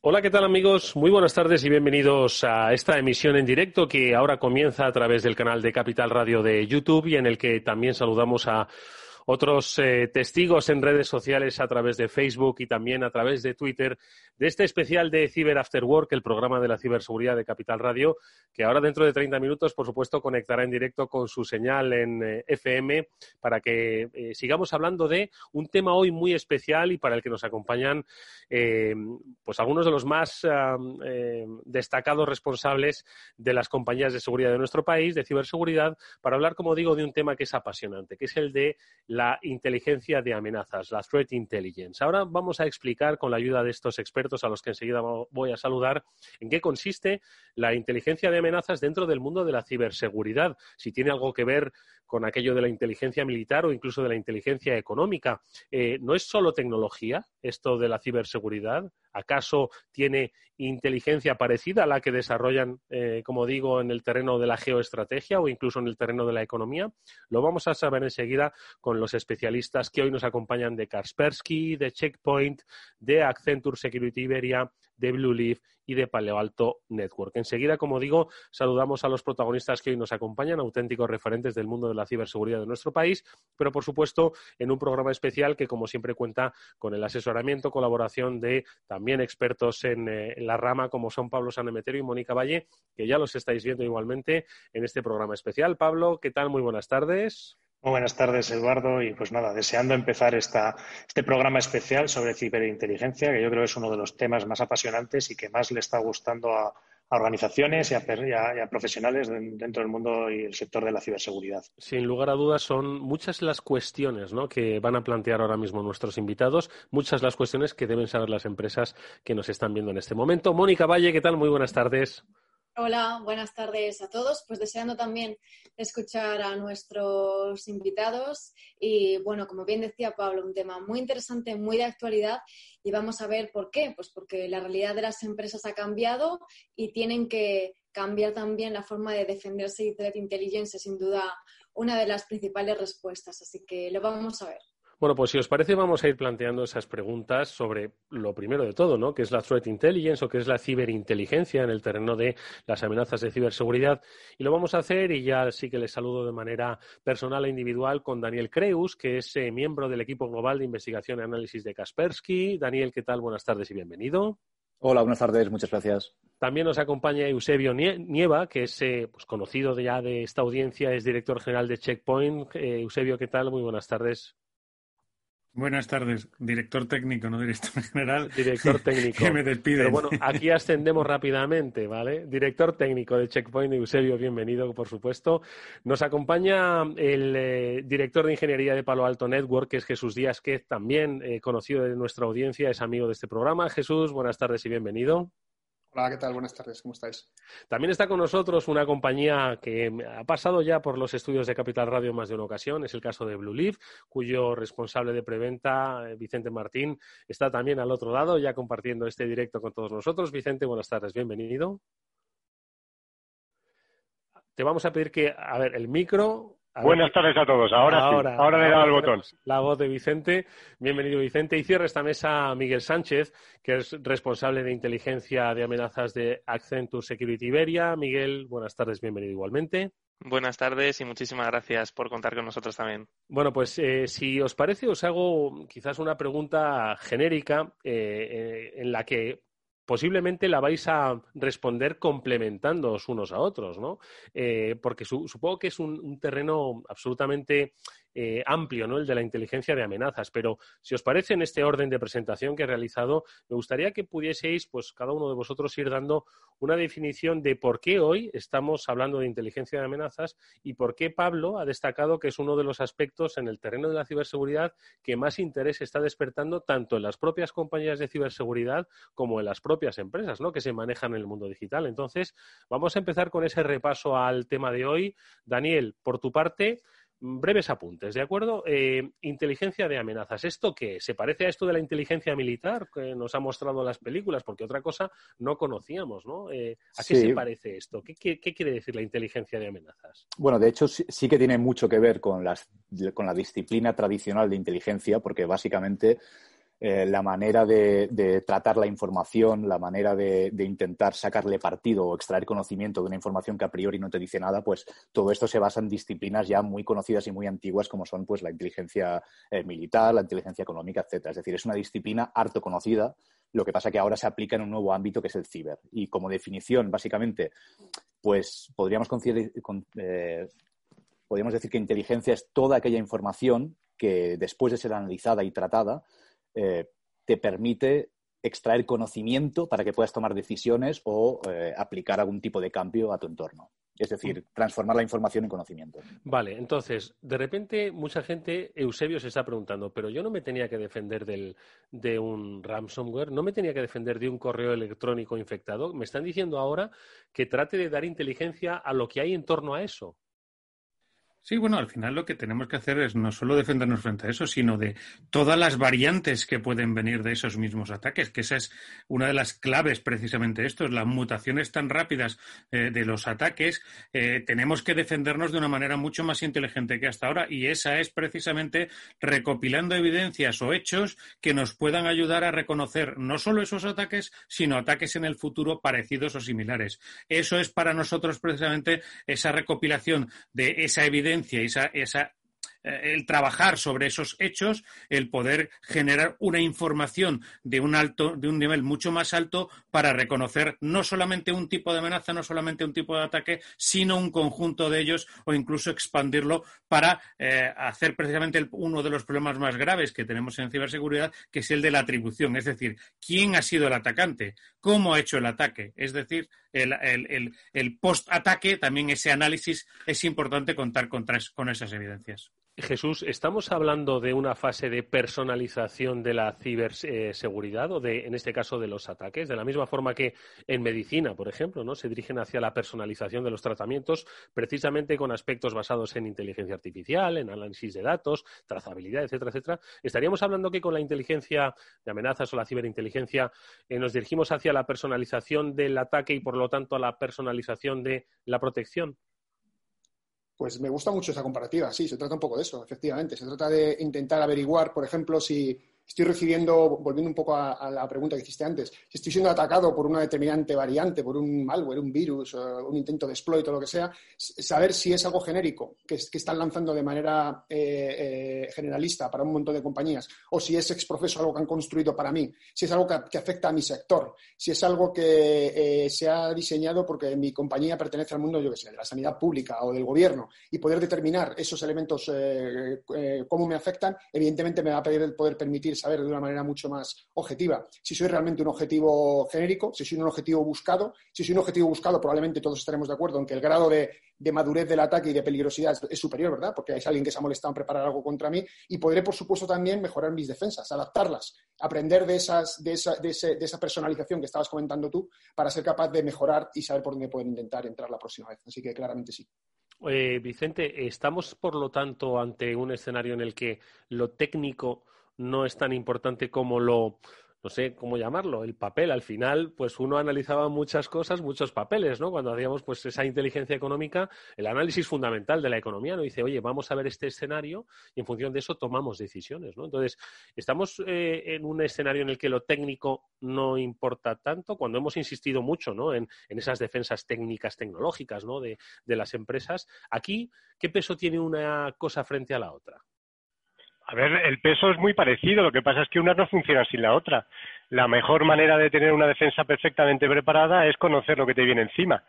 Hola, ¿qué tal amigos? Muy buenas tardes y bienvenidos a esta emisión en directo que ahora comienza a través del canal de Capital Radio de YouTube y en el que también saludamos a otros eh, testigos en redes sociales a través de Facebook y también a través de Twitter de este especial de Cyber After Work, el programa de la ciberseguridad de Capital Radio, que ahora dentro de 30 minutos, por supuesto, conectará en directo con su señal en eh, FM para que eh, sigamos hablando de un tema hoy muy especial y para el que nos acompañan pues algunos de los más destacados responsables de las compañías de seguridad de nuestro país, de ciberseguridad, para hablar, como digo, de un tema que es apasionante, que es el de inteligencia de amenazas, la threat intelligence. Ahora vamos a explicar con la ayuda de estos expertos a los que enseguida voy a saludar, en qué consiste la inteligencia de amenazas dentro del mundo de la ciberseguridad, si tiene algo que ver con aquello de la inteligencia militar o incluso de la inteligencia económica. Eh, ¿No es solo tecnología esto de la ciberseguridad? ¿Acaso tiene inteligencia parecida a la que desarrollan, eh, como digo, en el terreno de la geoestrategia o incluso en el terreno de la economía? Lo vamos a saber enseguida con los especialistas que hoy nos acompañan de Kaspersky, de Checkpoint, de Accenture Security Iberia, de Blue Leaf y de Palo Alto Network. Enseguida, como digo, saludamos a los protagonistas que hoy nos acompañan, auténticos referentes del mundo de la ciberseguridad de nuestro país, pero por supuesto en un programa especial que, como siempre, cuenta con el asesoramiento, colaboración de también expertos en, eh, la rama como son Pablo Sanemeterio y Mónica Valle, que ya los estáis viendo igualmente en este programa especial. Pablo, ¿qué tal? Muy buenas tardes. Muy buenas tardes, Eduardo. Y pues nada, deseando empezar este programa especial sobre ciberinteligencia, que yo creo es uno de los temas más apasionantes y que más le está gustando a, organizaciones y a, profesionales dentro del mundo y el sector de la ciberseguridad. Sin lugar a dudas, son muchas las cuestiones que van a plantear ahora mismo nuestros invitados, muchas las cuestiones que deben saber las empresas que nos están viendo en este momento. Mónica Valle, ¿qué tal? Muy buenas tardes. Hola, buenas tardes a todos. Pues deseando también escuchar a nuestros invitados y bueno, como bien decía Pablo, un tema muy interesante, muy de actualidad y vamos a ver por qué. Pues porque la realidad de las empresas ha cambiado y tienen que cambiar también la forma de defenderse y Threat Intelligence sin duda una de las principales respuestas. Así que lo vamos a ver. Bueno, pues si os parece, vamos a ir planteando esas preguntas sobre lo primero de todo, ¿no? Que es la threat intelligence o qué es la ciberinteligencia en el terreno de las amenazas de ciberseguridad. Y lo vamos a hacer, y ya sí que les saludo de manera personal e individual, con Daniel Creus, que es eh, miembro del equipo global de investigación y análisis de Kaspersky. Daniel, ¿qué tal? Buenas tardes y bienvenido. Hola, buenas tardes, muchas gracias. También nos acompaña Eusebio Nieva, que es eh, pues, conocido ya de esta audiencia, es director general de Checkpoint. Eh, Eusebio, ¿qué tal? Muy buenas tardes. Buenas tardes, director técnico, no director general. Director técnico. que me despide. Pero bueno, aquí ascendemos rápidamente, ¿vale? Director técnico de Checkpoint, Eusebio, bienvenido, por supuesto. Nos acompaña el eh, director de ingeniería de Palo Alto Network, que es Jesús Díaz, que también eh, conocido de nuestra audiencia, es amigo de este programa. Jesús, buenas tardes y bienvenido. Hola, ¿qué tal? Buenas tardes, ¿cómo estáis? También está con nosotros una compañía que ha pasado ya por los estudios de Capital Radio más de una ocasión, es el caso de Blue Leaf, cuyo responsable de preventa, eh, Vicente Martín, está también al otro lado, ya compartiendo este directo con todos nosotros. Vicente, buenas tardes, bienvenido. Te vamos a pedir que, a ver, el micro Buenas tardes a todos. Ahora, sí. Ahora le he dado el botón. La voz de Vicente. Bienvenido, Vicente. Y cierra esta mesa Miguel Sánchez, que es responsable de inteligencia de amenazas de Accenture Security Iberia. Miguel, buenas tardes. Bienvenido igualmente. Buenas tardes y muchísimas gracias por contar con nosotros también. Bueno, pues eh, si os parece, os hago quizás una pregunta genérica eh, eh, en la que posiblemente la vais a responder complementándoos unos a otros, ¿no? Eh, porque supongo que es un, terreno absolutamente eh, amplio, ¿no? El de la inteligencia de amenazas. Pero si os parece en este orden de presentación que he realizado, me gustaría que pudieseis, pues cada uno de vosotros ir dando una definición de por qué hoy estamos hablando de inteligencia de amenazas y por qué Pablo ha destacado que es uno de los aspectos en el terreno de la ciberseguridad que más interés está despertando tanto en las propias compañías de ciberseguridad como en las propias empresas, ¿no? Que se manejan en el mundo digital. Entonces, vamos a empezar con ese repaso al tema de hoy. Daniel, por tu parte, breves apuntes, ¿de acuerdo? Eh, inteligencia de amenazas. ¿Esto qué? ¿Se parece a esto de la inteligencia militar que nos ha mostrado las películas? Porque otra cosa no conocíamos, ¿no? Eh, ¿A qué se parece esto? ¿Qué, quiere decir la inteligencia de amenazas? Bueno, de hecho sí, que tiene mucho que ver con, las, con la disciplina tradicional de inteligencia, porque básicamente eh, la manera de, tratar la información, la manera de, intentar sacarle partido o extraer conocimiento de una información que a priori no te dice nada, pues todo esto se basa en disciplinas ya muy conocidas y muy antiguas como son pues la inteligencia eh, militar, la inteligencia económica, etcétera. Es decir, es una disciplina harto conocida, lo que pasa que ahora se aplica en un nuevo ámbito que es el ciber. Y como definición, básicamente, pues podríamos, eh, podríamos decir que inteligencia es toda aquella información que después de ser analizada y tratada, eh, te permite extraer conocimiento para que puedas tomar decisiones o eh, aplicar algún tipo de cambio a tu entorno. Es decir, transformar la información en conocimiento. Vale, entonces, de repente mucha gente, Eusebio se está preguntando, pero yo no me tenía que defender de un ransomware, no me tenía que defender de un correo electrónico infectado. Me están diciendo ahora que trate de dar inteligencia a lo que hay en torno a eso. Sí, bueno, al final lo que tenemos que hacer es no solo defendernos frente a eso, sino de todas las variantes que pueden venir de esos mismos ataques, que esa es una de las claves precisamente esto, las mutaciones tan rápidas eh, de los ataques, eh, tenemos que defendernos de una manera mucho más inteligente que hasta ahora y esa es precisamente recopilando evidencias o hechos que nos puedan ayudar a reconocer no solo esos ataques, sino ataques en el futuro parecidos o similares. Eso es para nosotros precisamente esa recopilación de esa evidencia esa, eh, el trabajar sobre esos hechos, el poder generar una información de un alto, de un nivel mucho más alto para reconocer no solamente un tipo de amenaza, no solamente un tipo de ataque, sino un conjunto de ellos o incluso expandirlo para eh, hacer precisamente uno de los problemas más graves que tenemos en ciberseguridad, que es el de la atribución, es decir, quién ha sido el atacante, cómo ha hecho el ataque, es decir, el, post-ataque, también ese análisis es importante contar con, con esas evidencias. Jesús, ¿estamos hablando de una fase de personalización de la ciberseguridad o de, en este caso, de los ataques? De la misma forma que en medicina, por ejemplo, ¿no? Se dirigen hacia la personalización de los tratamientos precisamente con aspectos basados en inteligencia artificial, en análisis de datos, trazabilidad, etcétera, etcétera. ¿Estaríamos hablando que con la inteligencia de amenazas o la ciberinteligencia eh, nos dirigimos hacia la personalización del ataque y, por lo tanto, a la personalización de la protección? Pues me gusta mucho esa comparativa, sí, se trata un poco de eso, efectivamente. Se trata de intentar averiguar, por ejemplo, si estoy recibiendo, volviendo un poco a, la pregunta que hiciste antes, si estoy siendo atacado por una determinante variante, por un malware, un virus, un intento de exploit o lo que sea, saber si es algo genérico que, están lanzando de manera eh, eh, generalista para un montón de compañías, o si es ex profeso algo que han construido para mí, si es algo que, afecta a mi sector, si es algo que eh, se ha diseñado porque mi compañía pertenece al mundo, yo que sé, de la sanidad pública o del gobierno, y poder determinar esos elementos, cómo me afectan, evidentemente me va a poder permitir saber de una manera mucho más objetiva si soy realmente un objetivo genérico, si soy un objetivo buscado. Si soy un objetivo buscado, probablemente todos estaremos de acuerdo en que el grado de, madurez del ataque y de peligrosidad es, superior, ¿verdad? Porque hay alguien que se ha molestado en preparar algo contra mí y podré, por supuesto, también mejorar mis defensas, adaptarlas, aprender de, esas, de, esa, de, esa personalización que estabas comentando tú para ser capaz de mejorar y saber por dónde pueden intentar entrar la próxima vez. Así que claramente sí. Vicente, estamos, por lo tanto, ante un escenario en el que lo técnico no es tan importante como lo, no sé cómo llamarlo, el papel. Al final, pues uno analizaba muchas cosas, muchos papeles, ¿no? Cuando hacíamos pues esa inteligencia económica, el análisis fundamental de la economía, ¿no? Dice, oye, vamos a ver este escenario y en función de eso tomamos decisiones, ¿no? Entonces, estamos eh, en un escenario en el que lo técnico no importa tanto, cuando hemos insistido mucho, ¿no? En, esas defensas técnicas, tecnológicas, ¿no? de las empresas. Aquí, ¿qué peso tiene una cosa frente a la otra? A ver, el peso es muy parecido, lo que pasa es que una no funciona sin la otra. La mejor manera de tener una defensa perfectamente preparada es conocer lo que te viene encima.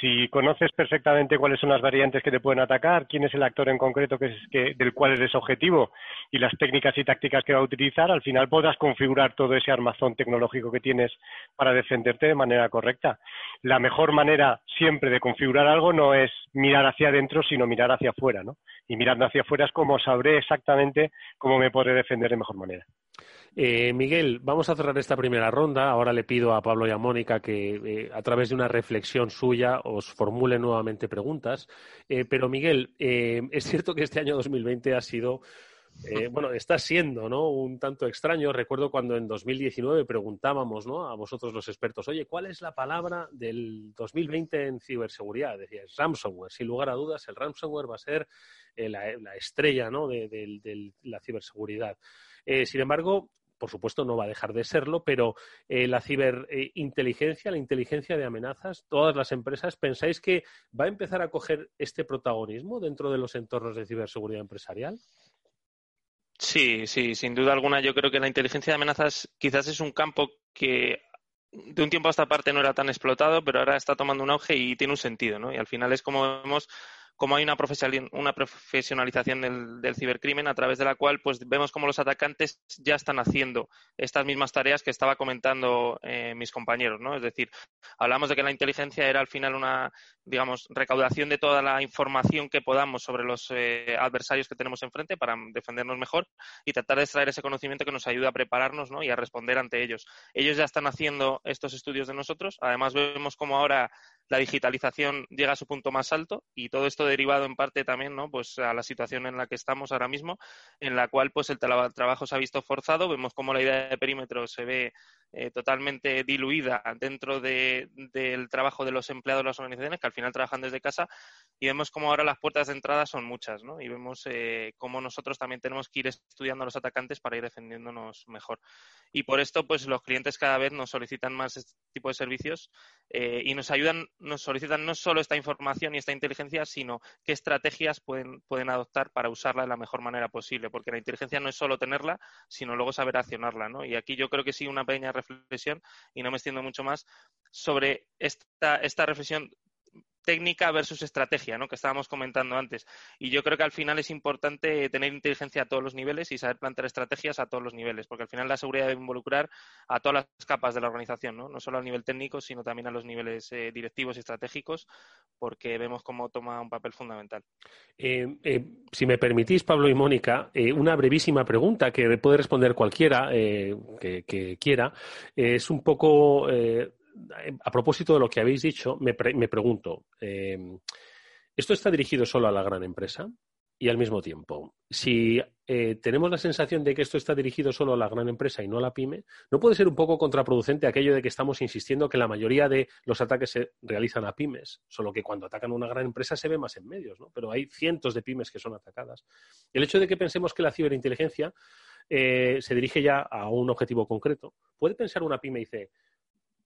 Si conoces perfectamente cuáles son las variantes que te pueden atacar, quién es el actor en concreto es, del cual eres objetivo y las técnicas y tácticas que va a utilizar, al final podrás configurar todo ese armazón tecnológico que tienes para defenderte de manera correcta. La mejor manera siempre de configurar algo no es mirar hacia adentro, sino mirar hacia afuera, ¿no? Y mirando hacia afuera es como sabré exactamente cómo me podré defender de mejor manera. Eh, Miguel, vamos a cerrar esta primera ronda. Ahora le pido a Pablo y a Mónica que eh, a través de una reflexión suya os formule nuevamente preguntas. Eh, pero Miguel, es cierto que este año 2020 ha sido, bueno, está siendo, ¿no? Un tanto extraño. Recuerdo cuando en 2019 preguntábamos, ¿no? A vosotros los expertos, oye, ¿cuál es la palabra del 2020 en ciberseguridad? Decías ransomware. Sin lugar a dudas, el ransomware va a ser la, estrella, ¿no? de la ciberseguridad. Sin embargo, por supuesto no va a dejar de serlo, pero eh, la ciberinteligencia, la inteligencia de amenazas, todas las empresas, ¿pensáis que va a empezar a coger este protagonismo dentro de los entornos de ciberseguridad empresarial? Sí, sí, sin duda alguna. Yo creo que la inteligencia de amenazas quizás es un campo que de un tiempo a esta parte no era tan explotado, pero ahora está tomando un auge y tiene un sentido, ¿no? Y al final es como vemos como hay una, profesionalización del, cibercrimen a través de la cual pues vemos cómo los atacantes ya están haciendo estas mismas tareas que estaba comentando eh, mis compañeros, ¿no? Es decir, hablamos de que la inteligencia era al final una, digamos, recaudación de toda la información que podamos sobre los eh, adversarios que tenemos enfrente para defendernos mejor y tratar de extraer ese conocimiento que nos ayude a prepararnos ¿no? y a responder ante ellos. Ellos ya están haciendo estos estudios de nosotros. Además, vemos cómo ahora la digitalización llega a su punto más alto y todo esto derivado en parte también ¿no? pues a la situación en la que estamos ahora mismo, en la cual pues el trabajo se ha visto forzado. Vemos cómo la idea de perímetro se ve eh, totalmente diluida dentro del trabajo de los empleados de las organizaciones que al final trabajan desde casa y vemos cómo ahora las puertas de entrada son muchas ¿no? y vemos eh, cómo nosotros también tenemos que ir estudiando a los atacantes para ir defendiéndonos mejor. Y por esto pues los clientes cada vez nos solicitan más este tipo de servicios eh, y nos ayudan, nos solicitan no solo esta información y esta inteligencia, sino qué estrategias pueden, pueden adoptar para usarla de la mejor manera posible, porque la inteligencia no es solo tenerla, sino luego saber accionarla. ¿no? Y aquí yo creo que sí una pequeña reflexión y no me extiendo mucho más sobre esta, esta reflexión técnica versus estrategia, ¿no? que estábamos comentando antes. Y yo creo que al final es importante tener inteligencia a todos los niveles y saber plantear estrategias a todos los niveles, porque al final la seguridad debe involucrar a todas las capas de la organización, no, no solo al nivel técnico, sino también a los niveles eh, directivos y estratégicos, porque vemos cómo toma un papel fundamental. Eh, eh, si me permitís, Pablo y Mónica, una brevísima pregunta que puede responder cualquiera que, que, quiera. es un poco a propósito de lo que habéis dicho, me, pregunto, eh, ¿esto está dirigido solo a la gran empresa? Y al mismo tiempo, si eh, tenemos la sensación de que esto está dirigido solo a la gran empresa y no a la pyme, ¿no puede ser un poco contraproducente aquello de que estamos insistiendo que la mayoría de los ataques se realizan a pymes? Solo que cuando atacan a una gran empresa se ve más en medios, ¿no? Pero hay cientos de pymes que son atacadas. El hecho de que pensemos que la ciberinteligencia eh, se dirige ya a un objetivo concreto, puede pensar una pyme y dice,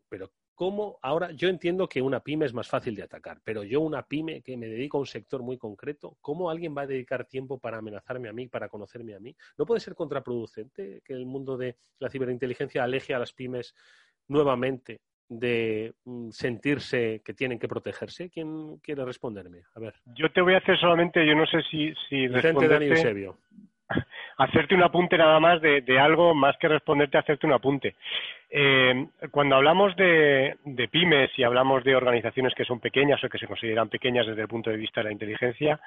pero ¿cómo ahora yo entiendo que una pyme es más fácil de atacar, pero yo una pyme que me dedico a un sector muy concreto, ¿cómo alguien va a dedicar tiempo para amenazarme a mí, para conocerme a mí? ¿No puede ser contraproducente que el mundo de la ciberinteligencia aleje a las pymes nuevamente de mm, sentirse que tienen que protegerse? ¿Quién quiere responderme? A ver. Yo te voy a hacer solamente, yo no sé si, si Dani Eusebio hacerte un apunte nada más de, algo, más que responderte, hacerte un apunte. Eh, cuando hablamos de, pymes y hablamos de organizaciones que son pequeñas o que se consideran pequeñas desde el punto de vista de la inteligencia,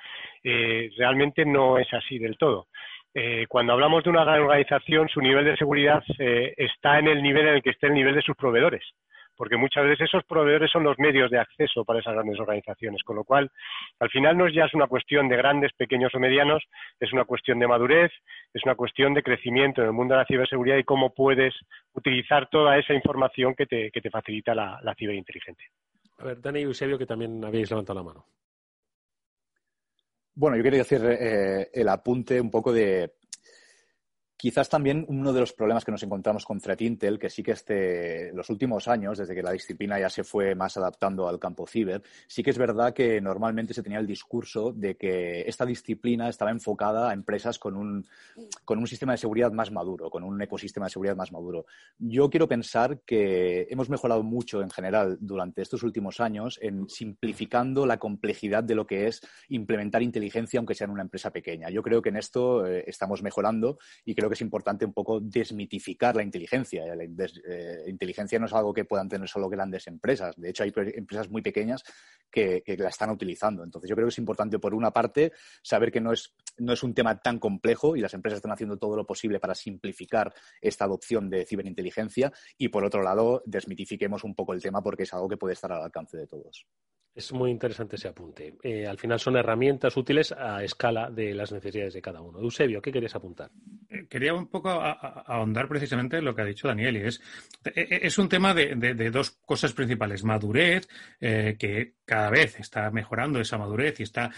eh, realmente no es así del todo. Eh, cuando hablamos de una gran organización, su nivel de seguridad está en el nivel en el que está el nivel de sus proveedores porque muchas veces esos proveedores son los medios de acceso para esas grandes organizaciones, con lo cual al final no es ya es una cuestión de grandes, pequeños o medianos, es una cuestión de madurez, es una cuestión de crecimiento en el mundo de la ciberseguridad y cómo puedes utilizar toda esa información que te, que te facilita la, la ciberinteligencia. A ver, Dani y Eusebio, que también habéis levantado la mano. Bueno, yo quería hacer eh, el apunte un poco de Quizás también uno de los problemas que nos encontramos con Threat Intel, que sí que este, los últimos años, desde que la disciplina ya se fue más adaptando al campo ciber, sí que es verdad que normalmente se tenía el discurso de que esta disciplina estaba enfocada a empresas con un, con un sistema de seguridad más maduro, con un ecosistema de seguridad más maduro. Yo quiero pensar que hemos mejorado mucho en general durante estos últimos años en simplificando la complejidad de lo que es implementar inteligencia, aunque sea en una empresa pequeña. Yo creo que en esto eh, estamos mejorando y creo que es importante un poco desmitificar la inteligencia. La eh, inteligencia no es algo que puedan tener solo grandes empresas. De hecho, hay empresas muy pequeñas que, la están utilizando. Entonces, yo creo que es importante, por una parte, saber que no es, no es un tema tan complejo y las empresas están haciendo todo lo posible para simplificar esta adopción de ciberinteligencia. Y, por otro lado, desmitifiquemos un poco el tema porque es algo que puede estar al alcance de todos. Es muy interesante ese apunte. Eh, al final son herramientas útiles a escala de las necesidades de cada uno. Eusebio, ¿qué querías apuntar? Eh, quería un poco ahondar precisamente en lo que ha dicho Daniel y es, e, es un tema de, dos cosas principales. Madurez, eh, que cada vez está mejorando esa madurez y está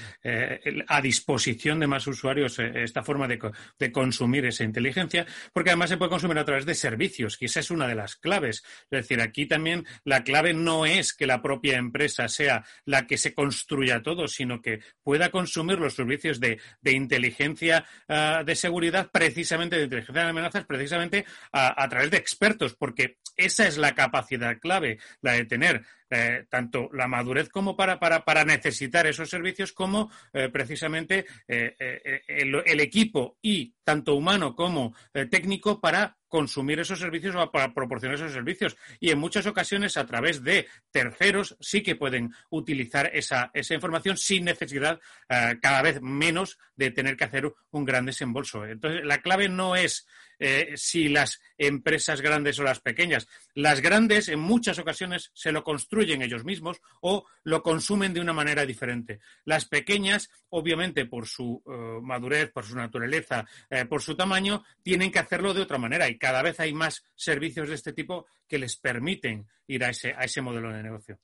a disposición de más usuarios esta forma de, de, consumir esa inteligencia, porque además se puede consumir a través de servicios, y esa es una de las claves. Es decir, aquí también la clave no es que la propia empresa sea la que se construya todo, sino que pueda consumir los servicios de, inteligencia ah, de seguridad, precisamente de inteligencia de amenazas, precisamente a, través de expertos, porque esa es la capacidad clave, la de tener eh, tanto la madurez como para, para, necesitar esos servicios, como eh, precisamente eh, el, equipo y tanto humano como técnico para consumir esos servicios o para proporcionar esos servicios. Y en muchas ocasiones, a través de terceros, sí que pueden utilizar esa, esa información sin necesidad eh, cada vez menos de tener que hacer un gran desembolso. Entonces, la clave no es eh, si las empresas grandes o las pequeñas. Las grandes en muchas ocasiones se lo construyen ellos mismos o lo consumen de una manera diferente. Las pequeñas, obviamente, por su eh, madurez, por su naturaleza, eh, por su tamaño, tienen que hacerlo de otra manera y cada vez hay más servicios de este tipo que les permiten ir a ese, a ese modelo de negocio.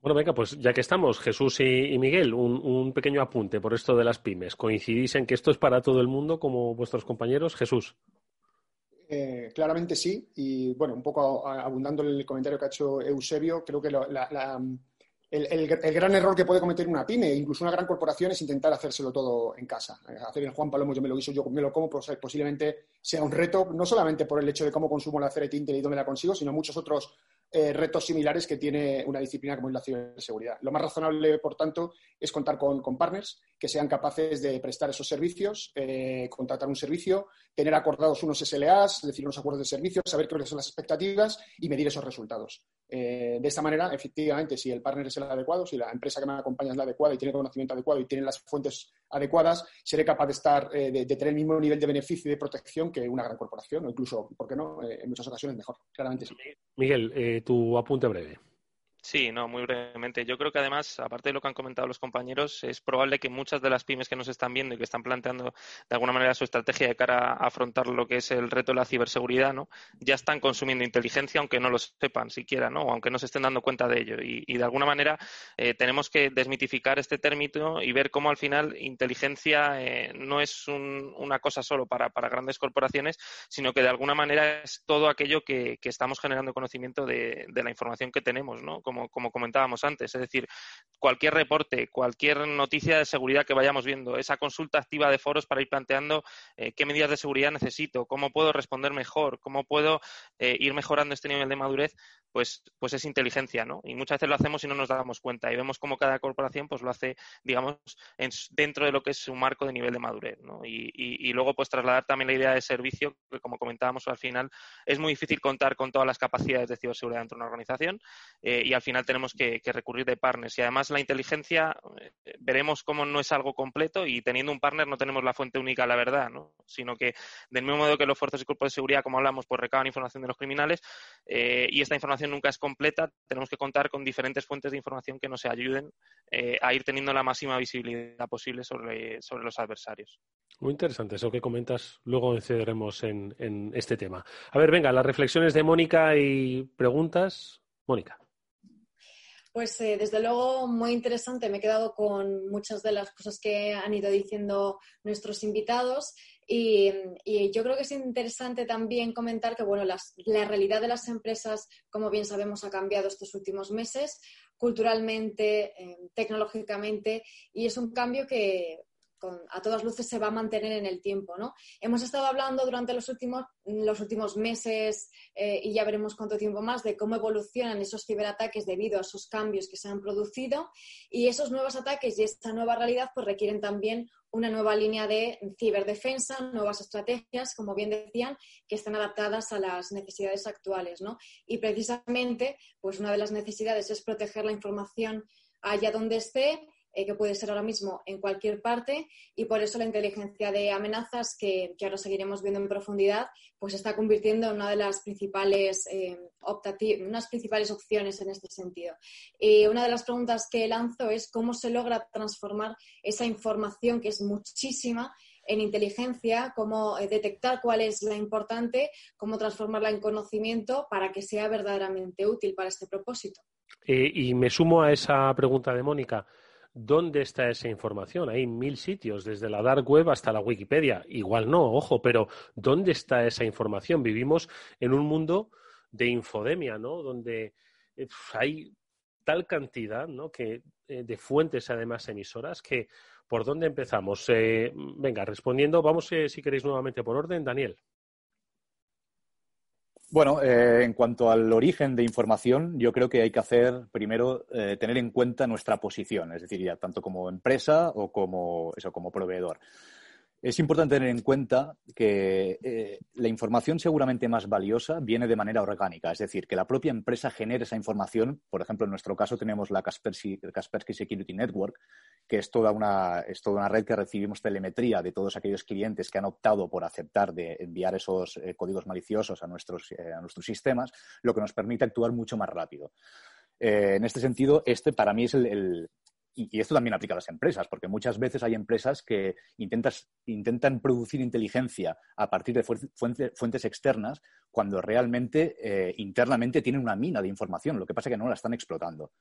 Bueno, venga, pues ya que estamos, Jesús y, Miguel, un, un, pequeño apunte por esto de las pymes. ¿Coincidís en que esto es para todo el mundo como vuestros compañeros? Jesús. Eh, claramente sí, y bueno, un poco abundando en el comentario que ha hecho Eusebio, creo que el, gran error que puede cometer una pyme, incluso una gran corporación, es intentar hacérselo todo en casa. Hacer el Juan Palomo, yo me lo hizo, yo me lo como, pues, posiblemente sea un reto, no solamente por el hecho de cómo consumo la Intel y dónde la consigo, sino muchos otros eh, retos similares que tiene una disciplina como es la ciberseguridad. Lo más razonable, por tanto, es contar con, partners que sean capaces de prestar esos servicios, eh, contratar un servicio, tener acordados unos SLAs, decir, unos acuerdos de servicio, saber cuáles son las expectativas y medir esos resultados. Eh, de esta manera, efectivamente, si el partner es el adecuado, si la empresa que me acompaña es la adecuada y tiene conocimiento adecuado y tiene las fuentes adecuadas, seré capaz de estar, de, tener el mismo nivel de beneficio y de protección que una gran corporación, o incluso, ¿por qué no?, en muchas ocasiones mejor, claramente sí. Miguel, tu apunte breve. Sí, no, muy brevemente. Yo creo que además, aparte de lo que han comentado los compañeros, es probable que muchas de las pymes que nos están viendo y que están planteando de alguna manera su estrategia de cara a afrontar lo que es el reto de la ciberseguridad, ¿no? Ya están consumiendo inteligencia, aunque no lo sepan siquiera, ¿no? O aunque no se estén dando cuenta de ello. Y, de alguna manera eh, tenemos que desmitificar este término y ver cómo al final inteligencia eh, no es una cosa solo para, grandes corporaciones, sino que de alguna manera es todo aquello que, estamos generando conocimiento de, de la información que tenemos, ¿no? Como, comentábamos antes. Es decir, cualquier reporte, cualquier noticia de seguridad que vayamos viendo, esa consulta activa de foros para ir planteando eh, qué medidas de seguridad necesito, cómo puedo responder mejor, cómo puedo eh, ir mejorando este nivel de madurez, pues, pues es inteligencia, ¿no? Y muchas veces lo hacemos y no nos damos cuenta y vemos cómo cada corporación pues lo hace, digamos, dentro de lo que es su marco de nivel de madurez, ¿no? Y, y, luego pues trasladar también la idea de servicio, que como comentábamos al final, es muy difícil contar con todas las capacidades de ciberseguridad dentro de una organización eh, y al final tenemos que, recurrir de partners. Y además la inteligencia, eh, veremos cómo no es algo completo y teniendo un partner no tenemos la fuente única la verdad, ¿no? Sino que del mismo modo que los fuerzas y cuerpos de seguridad, como hablamos, pues recaban información de los criminales eh, y esta información nunca es completa, tenemos que contar con diferentes fuentes de información que nos ayuden eh, a ir teniendo la máxima visibilidad posible sobre, sobre los adversarios. Muy interesante eso que comentas. Luego incidiremos en, en este tema. A ver, venga, las reflexiones de Mónica y preguntas. Mónica. Pues eh, desde luego muy interesante. Me he quedado con muchas de las cosas que han ido diciendo nuestros invitados Y, yo creo que es interesante también comentar que bueno, la realidad de las empresas, como bien sabemos, ha cambiado estos últimos meses, culturalmente, eh, tecnológicamente, y es un cambio que a todas luces se va a mantener en el tiempo. ¿no? Hemos estado hablando durante los últimos, los últimos meses eh, y ya veremos cuánto tiempo más de cómo evolucionan esos ciberataques debido a esos cambios que se han producido y esos nuevos ataques y esta nueva realidad pues requieren también una nueva línea de ciberdefensa, nuevas estrategias, como bien decían, que están adaptadas a las necesidades actuales. ¿no? Y precisamente, pues una de las necesidades es proteger la información allá donde esté eh, que puede ser ahora mismo en cualquier parte y por eso la inteligencia de amenazas, que, ahora seguiremos viendo en profundidad, pues está convirtiendo en una de las principales, eh, unas principales opciones en este sentido. Y una de las preguntas que lanzo es cómo se logra transformar esa información, que es muchísima, en inteligencia, cómo eh, detectar cuál es la importante, cómo transformarla en conocimiento para que sea verdaderamente útil para este propósito. y me sumo a esa pregunta de Mónica. ¿Dónde está esa información? Hay mil sitios, desde la dark web hasta la Wikipedia. Igual no, ojo, pero ¿dónde está esa información? Vivimos en un mundo de infodemia, ¿no? Donde eh, hay tal cantidad, ¿no? Que eh, de fuentes, además emisoras, que ¿por dónde empezamos? Eh, venga, respondiendo, vamos si queréis nuevamente por orden, Daniel. Bueno, eh, en cuanto al origen de información, yo creo que hay que hacer primero eh, tener en cuenta nuestra posición, es decir, ya tanto como empresa o como, eso, como proveedor. Es importante tener en cuenta que eh, la información seguramente más valiosa viene de manera orgánica, es decir, que la propia empresa genere esa información. Por ejemplo, en nuestro caso tenemos la Kaspersky, Security Network, que es toda, una, es toda una red que recibimos telemetría de todos aquellos clientes que han optado por aceptar de enviar esos eh, códigos maliciosos a nuestros, eh, a nuestros sistemas, lo que nos permite actuar mucho más rápido. en este sentido, este para mí es el, y, esto también aplica a las empresas, porque muchas veces hay empresas que intentan producir inteligencia a partir de fuentes externas cuando realmente eh, internamente tienen una mina de información. Lo que pasa es que no la están explotando.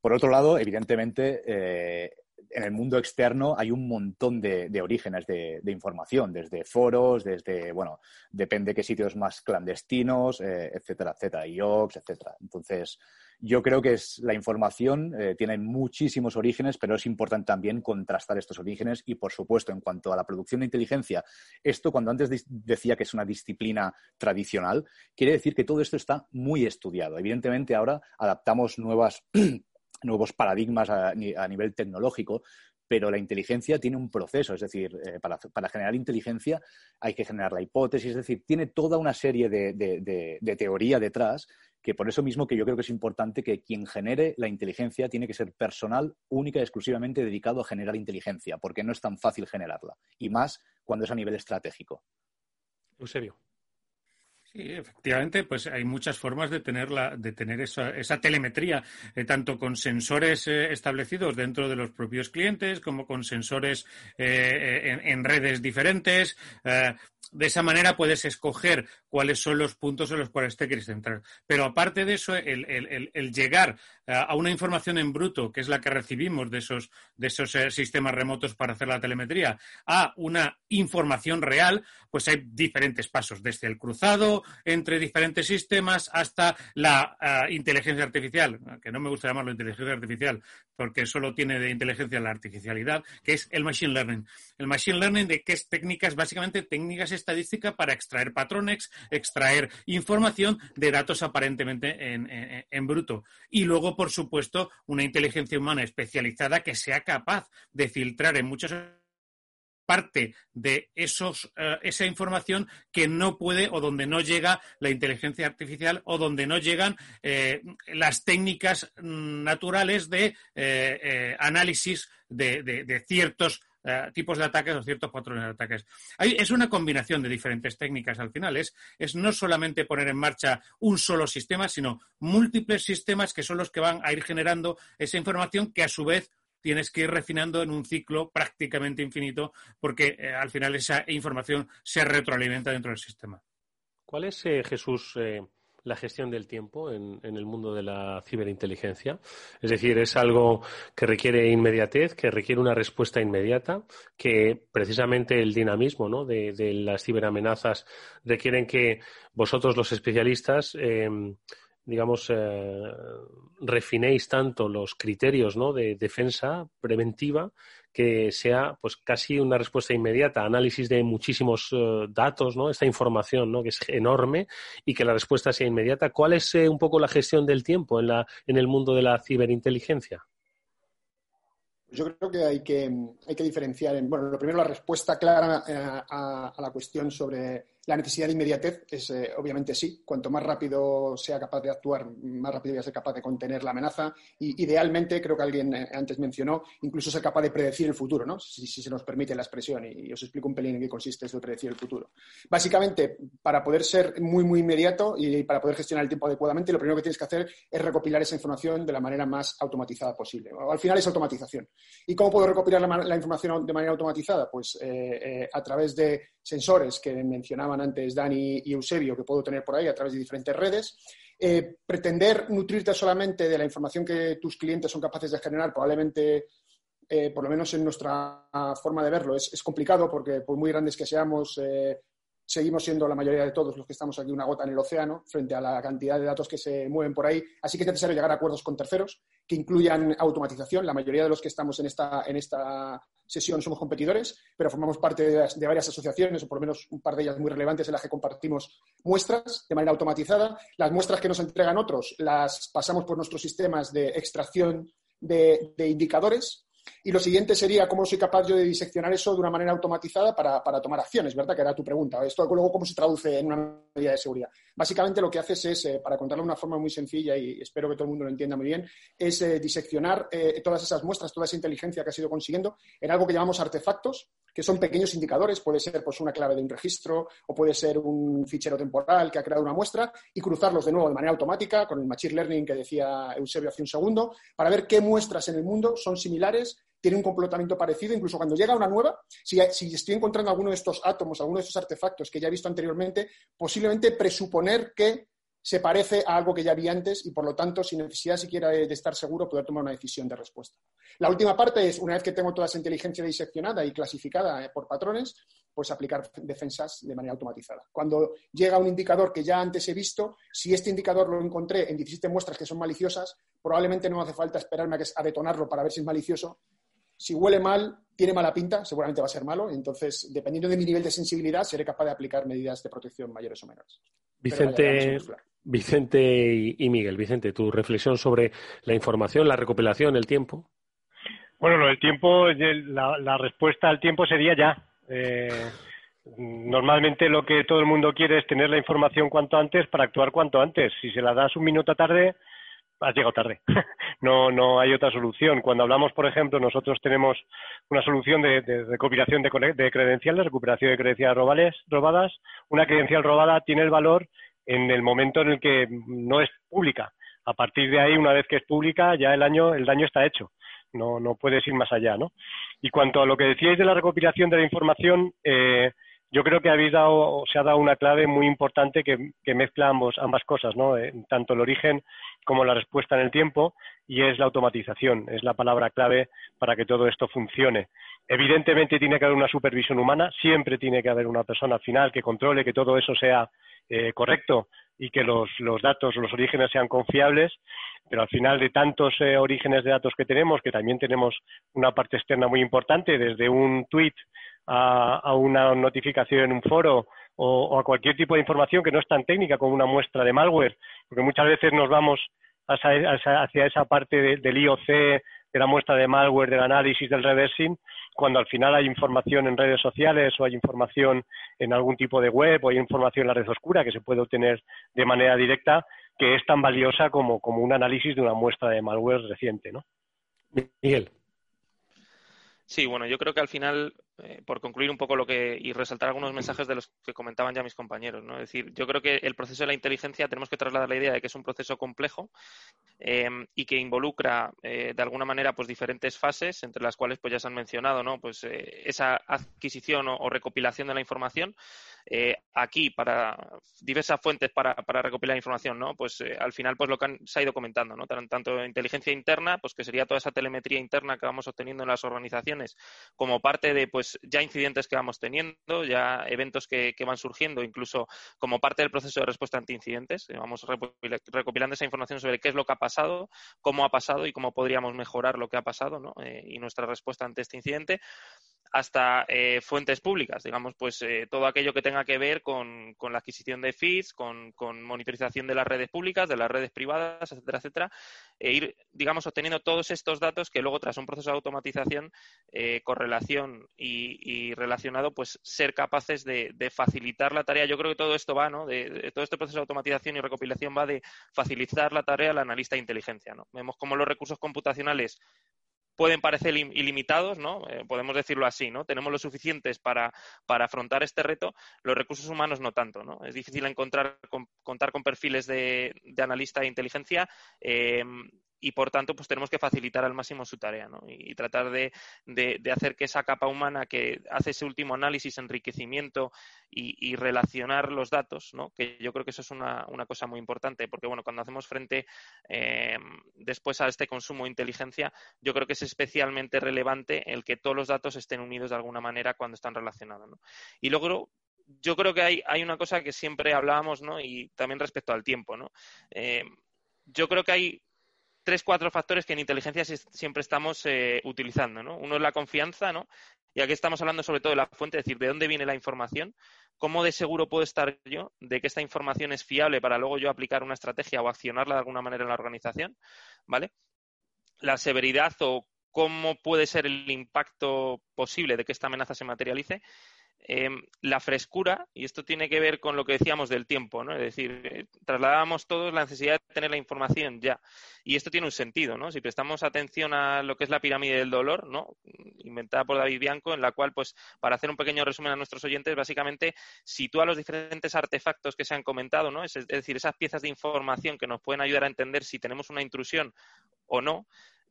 Por otro lado, evidentemente, eh, en el mundo externo hay un montón de, orígenes de, información, desde foros, desde, bueno, depende qué sitios más clandestinos, eh, etcétera, etcétera, IOX, etcétera. Entonces, yo creo que es, la información eh, tiene muchísimos orígenes, pero es importante también contrastar estos orígenes y, por supuesto, en cuanto a la producción de inteligencia, esto cuando antes decía que es una disciplina tradicional, quiere decir que todo esto está muy estudiado. Evidentemente, ahora adaptamos nuevas nuevos paradigmas a, nivel tecnológico, pero la inteligencia tiene un proceso, es decir, eh, para, generar inteligencia hay que generar la hipótesis, es decir, tiene toda una serie de, teoría detrás, que por eso mismo que yo creo que es importante que quien genere la inteligencia tiene que ser personal, única y exclusivamente dedicado a generar inteligencia, porque no es tan fácil generarla, y más cuando es a nivel estratégico. Eusebio. Sí, efectivamente, pues hay muchas formas de tener, de tener esa, telemetría, eh, tanto con sensores eh, establecidos dentro de los propios clientes como con sensores eh, en, redes diferentes. de esa manera puedes escoger cuáles son los puntos en los cuales te quieres centrar. Pero aparte de eso, el, llegar a una información en bruto, que es la que recibimos de esos, de esos sistemas remotos para hacer la telemetría, a una información real, pues hay diferentes pasos, desde el cruzado, entre diferentes sistemas hasta la ah, inteligencia artificial, que no me gusta llamarlo inteligencia artificial porque solo tiene de inteligencia la artificialidad, que es el machine learning. El machine learning de qué es técnicas, básicamente técnicas estadísticas para extraer patrones, extraer información de datos aparentemente en, en bruto. Y luego, por supuesto, una inteligencia humana especializada que sea capaz de filtrar en muchos parte de esos, eh, esa información que no puede o donde no llega la inteligencia artificial o donde no llegan eh, las técnicas mm, naturales de eh, análisis de, ciertos tipos de ataques o ciertos patrones de ataques. es una combinación de diferentes técnicas al final. Es, es no solamente poner en marcha un solo sistema, sino múltiples sistemas que son los que van a ir generando esa información que a su vez tienes que ir refinando en un ciclo prácticamente infinito porque eh, al final esa información se retroalimenta dentro del sistema. ¿Cuál es, eh, Jesús, eh, la gestión del tiempo en, el mundo de la ciberinteligencia. Es decir, es algo que requiere inmediatez, que requiere una respuesta inmediata, que precisamente el dinamismo ¿no? de, las ciberamenazas requieren que vosotros, los especialistas, eh, digamos, eh, refinéis tanto los criterios ¿no? de defensa preventiva que sea pues casi una respuesta inmediata, análisis de muchísimos eh, datos, ¿no? Esta información, ¿no? Que es enorme y que la respuesta sea inmediata. ¿Cuál es eh, un poco la gestión del tiempo en, la, en el mundo de la ciberinteligencia? Yo creo que hay que, hay que diferenciar en, bueno, lo primero, la respuesta clara a la cuestión sobre la necesidad de inmediatez es, eh, obviamente, sí. Cuanto más rápido sea capaz de actuar, más rápido voy a ser capaz de contener la amenaza. Y, idealmente, creo que alguien eh, antes mencionó, incluso ser capaz de predecir el futuro, ¿no? Si, se nos permite la expresión. Y, os explico un pelín en qué consiste eso de predecir el futuro. Básicamente, para poder ser muy, muy inmediato y para poder gestionar el tiempo adecuadamente, lo primero que tienes que hacer es recopilar esa información de la manera más automatizada posible. Al final es automatización. ¿Y cómo puedo recopilar la, información de manera automatizada? Pues eh, a través de sensores que mencionaban antes Dani y Eusebio, que puedo tener por ahí a través de diferentes redes. Eh, pretender nutrirte solamente de la información que tus clientes son capaces de generar, probablemente, eh, por lo menos en nuestra forma de verlo, es, complicado porque por muy grandes que seamos, eh, seguimos siendo la mayoría de todos los que estamos aquí una gota en el océano frente a la cantidad de datos que se mueven por ahí. Así que es necesario llegar a acuerdos con terceros que incluyan automatización. La mayoría de los que estamos en esta, en esta sesión somos competidores, pero formamos parte de, varias asociaciones, o por lo menos un par de ellas muy relevantes, en las que compartimos muestras de manera automatizada. Las muestras que nos entregan otros las pasamos por nuestros sistemas de extracción de indicadores y lo siguiente sería cómo soy capaz yo de diseccionar eso de una manera automatizada para, tomar acciones, ¿verdad? Que era tu pregunta. Esto luego cómo se traduce en una medida de seguridad. Básicamente lo que haces es, eh, para contarlo de una forma muy sencilla y espero que todo el mundo lo entienda muy bien, es eh, diseccionar eh, todas esas muestras, toda esa inteligencia que has ido consiguiendo en algo que llamamos artefactos, que son pequeños indicadores, puede ser pues, una clave de un registro o puede ser un fichero temporal que ha creado una muestra y cruzarlos de nuevo de manera automática con el Machine Learning que decía Eusebio hace un segundo, para ver qué muestras en el mundo son similares tiene un comportamiento parecido, incluso cuando llega una nueva, si, estoy encontrando alguno de estos átomos, alguno de estos artefactos que ya he visto anteriormente, posiblemente presuponer que se parece a algo que ya vi antes y, por lo tanto, sin necesidad siquiera de, estar seguro, poder tomar una decisión de respuesta. La última parte es, una vez que tengo toda esa inteligencia diseccionada y clasificada eh, por patrones, pues aplicar defensas de manera automatizada. Cuando llega un indicador que ya antes he visto, si este indicador lo encontré en 17 muestras que son maliciosas, probablemente no hace falta esperarme a, a detonarlo para ver si es malicioso, si huele mal, tiene mala pinta, seguramente va a ser malo. Entonces, dependiendo de mi nivel de sensibilidad, seré capaz de aplicar medidas de protección mayores o menores. Vicente, Vicente y, Miguel, Vicente, tu reflexión sobre la información, la recopilación, el tiempo. Bueno, lo del tiempo, la, respuesta al tiempo sería ya. Eh, normalmente lo que todo el mundo quiere es tener la información cuanto antes para actuar cuanto antes. Si se la das un minuto tarde, has llegado tarde. no, no hay otra solución. Cuando hablamos, por ejemplo, nosotros tenemos una solución de, recopilación de, credenciales, recuperación de credenciales robadas. Una credencial robada tiene el valor en el momento en el que no es pública. A partir de ahí, una vez que es pública, ya el, año, el daño está hecho. No, no puedes ir más allá, ¿no? Y cuanto a lo que decíais de la recopilación de la información, eh, yo creo que habéis dado, se ha dado una clave muy importante que, mezcla ambos, ambas cosas, ¿no? Eh, tanto el origen como la respuesta en el tiempo, y es la automatización, es la palabra clave para que todo esto funcione. Evidentemente tiene que haber una supervisión humana, siempre tiene que haber una persona al final que controle que todo eso sea eh, correcto y que los, los datos, los orígenes sean confiables, pero al final de tantos eh, orígenes de datos que tenemos, que también tenemos una parte externa muy importante, desde un tweet a, una notificación en un foro o, a cualquier tipo de información que no es tan técnica como una muestra de malware, porque muchas veces nos vamos hacia, esa parte del IOC, de la muestra de malware, del análisis, del reversing, cuando al final hay información en redes sociales o hay información en algún tipo de web o hay información en la red oscura que se puede obtener de manera directa, que es tan valiosa como, como un análisis de una muestra de malware reciente, ¿no? Miguel. Sí, bueno, yo creo que al final, eh, por concluir un poco lo que y resaltar algunos mensajes de los que comentaban ya mis compañeros, ¿no? Es decir, yo creo que el proceso de la inteligencia tenemos que trasladar la idea de que es un proceso complejo em, y que involucra eh, de alguna manera pues diferentes fases, entre las cuales pues ya se han mencionado, ¿no? Pues eh, esa adquisición o, recopilación de la información, eh, aquí para diversas fuentes para, recopilar información, ¿no? Pues eh, al final, pues lo que se ha ido comentando, ¿no? Tanto inteligencia interna, pues que sería toda esa telemetría interna que vamos obteniendo en las organizaciones, como parte de, pues, ya incidentes que vamos teniendo, ya eventos que, van surgiendo, incluso como parte del proceso de respuesta ante incidentes. Eh, vamos recopilando esa información sobre qué es lo que ha pasado, cómo ha pasado y cómo podríamos mejorar lo que ha pasado, ¿no? y nuestra respuesta ante este incidente hasta eh, fuentes públicas, digamos, pues eh, todo aquello que tenga que ver con, la adquisición de feeds, con, monitorización de las redes públicas, de las redes privadas, etcétera, etcétera, e ir, digamos, obteniendo todos estos datos que luego, tras un proceso de automatización, eh, correlación y, relacionado, pues ser capaces de, facilitar la tarea. Yo creo que todo esto va, ¿no? De, todo este proceso de automatización y recopilación va de facilitar la tarea al analista de inteligencia, ¿no? Vemos cómo los recursos computacionales pueden parecer ilimitados, ¿no? Eh, podemos decirlo así, ¿no? Tenemos lo suficientes para, para, afrontar este reto, los recursos humanos no tanto, ¿no? Es difícil encontrar, contar con perfiles de, de analista de inteligencia eh, y por tanto pues tenemos que facilitar al máximo su tarea ¿no? y, tratar de, hacer que esa capa humana que hace ese último análisis, enriquecimiento y, relacionar los datos, ¿no? que yo creo que eso es una, cosa muy importante porque bueno, cuando hacemos frente eh, después a este consumo de inteligencia, yo creo que es especialmente relevante el que todos los datos estén unidos de alguna manera cuando están relacionados. ¿no? Y luego yo creo que hay, hay una cosa que siempre hablábamos, ¿no? Y también respecto al tiempo, ¿no? Eh, yo creo que hay tres, cuatro factores que en inteligencia siempre estamos eh, utilizando, ¿no? Uno es la confianza, ¿no? Y aquí estamos hablando sobre todo de la fuente, es decir, de dónde viene la información, cómo de seguro puedo estar yo de que esta información es fiable para luego yo aplicar una estrategia o accionarla de alguna manera en la organización, ¿vale? La severidad o cómo puede ser el impacto posible de que esta amenaza se materialice Em, la frescura, y esto tiene que ver con lo que decíamos del tiempo, ¿no? Es decir, eh, trasladábamos todos la necesidad de tener la información ya. Y esto tiene un sentido, ¿no? Si prestamos atención a lo que es la pirámide del dolor, ¿no? Inventada por David Bianco, en la cual, pues, para hacer un pequeño resumen a nuestros oyentes, básicamente sitúa los diferentes artefactos que se han comentado, ¿no? es decir, esas piezas de información que nos pueden ayudar a entender si tenemos una intrusión o no,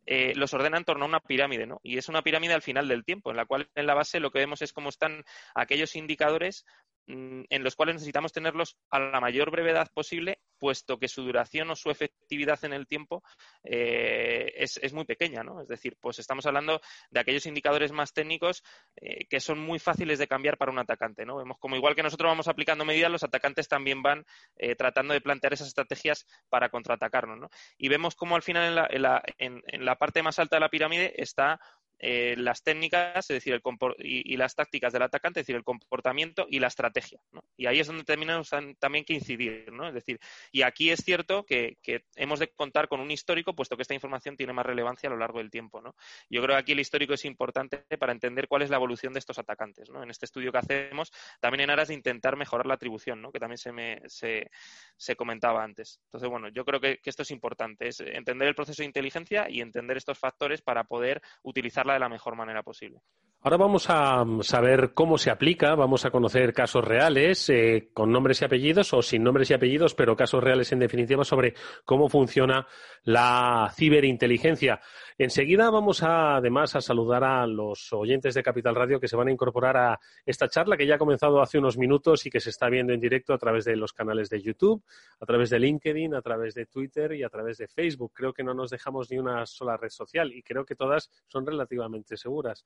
eh, los ordena en torno a una pirámide, ¿no? Y es una pirámide al final del tiempo, en la cual en la base lo que vemos es cómo están aquellos indicadores en los cuales necesitamos tenerlos a la mayor brevedad posible, puesto que su duración o su efectividad en el tiempo eh, es, muy pequeña, ¿no? Es decir, pues estamos hablando de aquellos indicadores más técnicos eh, que son muy fáciles de cambiar para un atacante, ¿no? Vemos como igual que nosotros vamos aplicando medidas, los atacantes también van eh, tratando de plantear esas estrategias para contraatacarnos, ¿no? Y vemos como al final en la parte más alta de la pirámide está eh, las técnicas, es decir, el y, las tácticas del atacante, es decir, el comportamiento y la estrategia. Y ahí es donde tenemos también que incidir. ¿no? Es decir, y aquí es cierto que, hemos de contar con un histórico, puesto que esta información tiene más relevancia a lo largo del tiempo. ¿no? Yo creo que aquí el histórico es importante para entender cuál es la evolución de estos atacantes. ¿no? En este estudio que hacemos, también en aras de intentar mejorar la atribución, ¿no? que también se, me, se, se comentaba antes. Entonces, bueno, yo creo que, que esto es importante, es entender el proceso de inteligencia y entender estos factores para poder utilizar de la mejor manera posible. Ahora vamos a saber cómo se aplica, vamos a conocer casos reales eh, con nombres y apellidos o sin nombres y apellidos, pero casos reales en definitiva sobre cómo funciona la ciberinteligencia. Enseguida vamos a, además a saludar a los oyentes de Capital Radio que se van a incorporar a esta charla que ya ha comenzado hace unos minutos y que se está viendo en directo a través de los canales de YouTube, a través de LinkedIn, a través de Twitter y a través de Facebook. Creo que no nos dejamos ni una sola red social y creo que todas son relativamente seguras.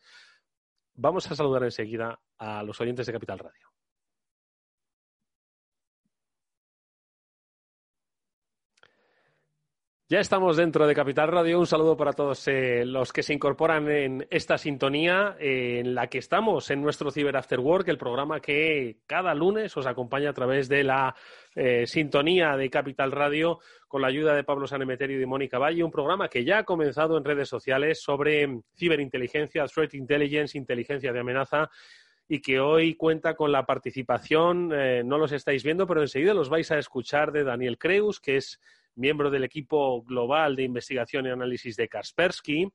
Vamos a saludar enseguida a los oyentes de Capital Radio. Ya estamos dentro de Capital Radio. Un saludo para todos eh, los que se incorporan en esta sintonía eh, en la que estamos en nuestro Cyber After Work, el programa que cada lunes os acompaña a través de la eh, sintonía de Capital Radio con la ayuda de Pablo Sanemeterio y de Mónica Valle, un programa que ya ha comenzado en redes sociales sobre ciberinteligencia, threat intelligence, inteligencia de amenaza y que hoy cuenta con la participación, no los estáis viendo, pero enseguida los vais a escuchar de Daniel Creus, que es miembro del equipo global de investigación y análisis de Kaspersky.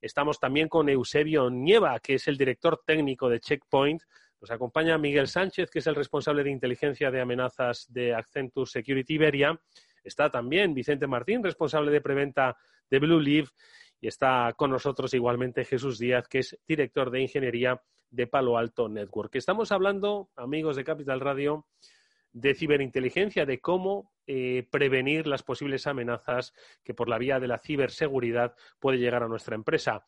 Estamos también con Eusebio Nieva, que es el director técnico de Checkpoint, nos acompaña Miguel Sánchez, que es el responsable de inteligencia de amenazas de Accenture Security Iberia. Está también Vicente Martín, responsable de preventa de Blue Leaf. Y está con nosotros igualmente Jesús Díaz, que es director de ingeniería de Palo Alto Network. Estamos hablando, amigos de Capital Radio, de ciberinteligencia, de cómo eh, prevenir las posibles amenazas que por la vía de la ciberseguridad puede llegar a nuestra empresa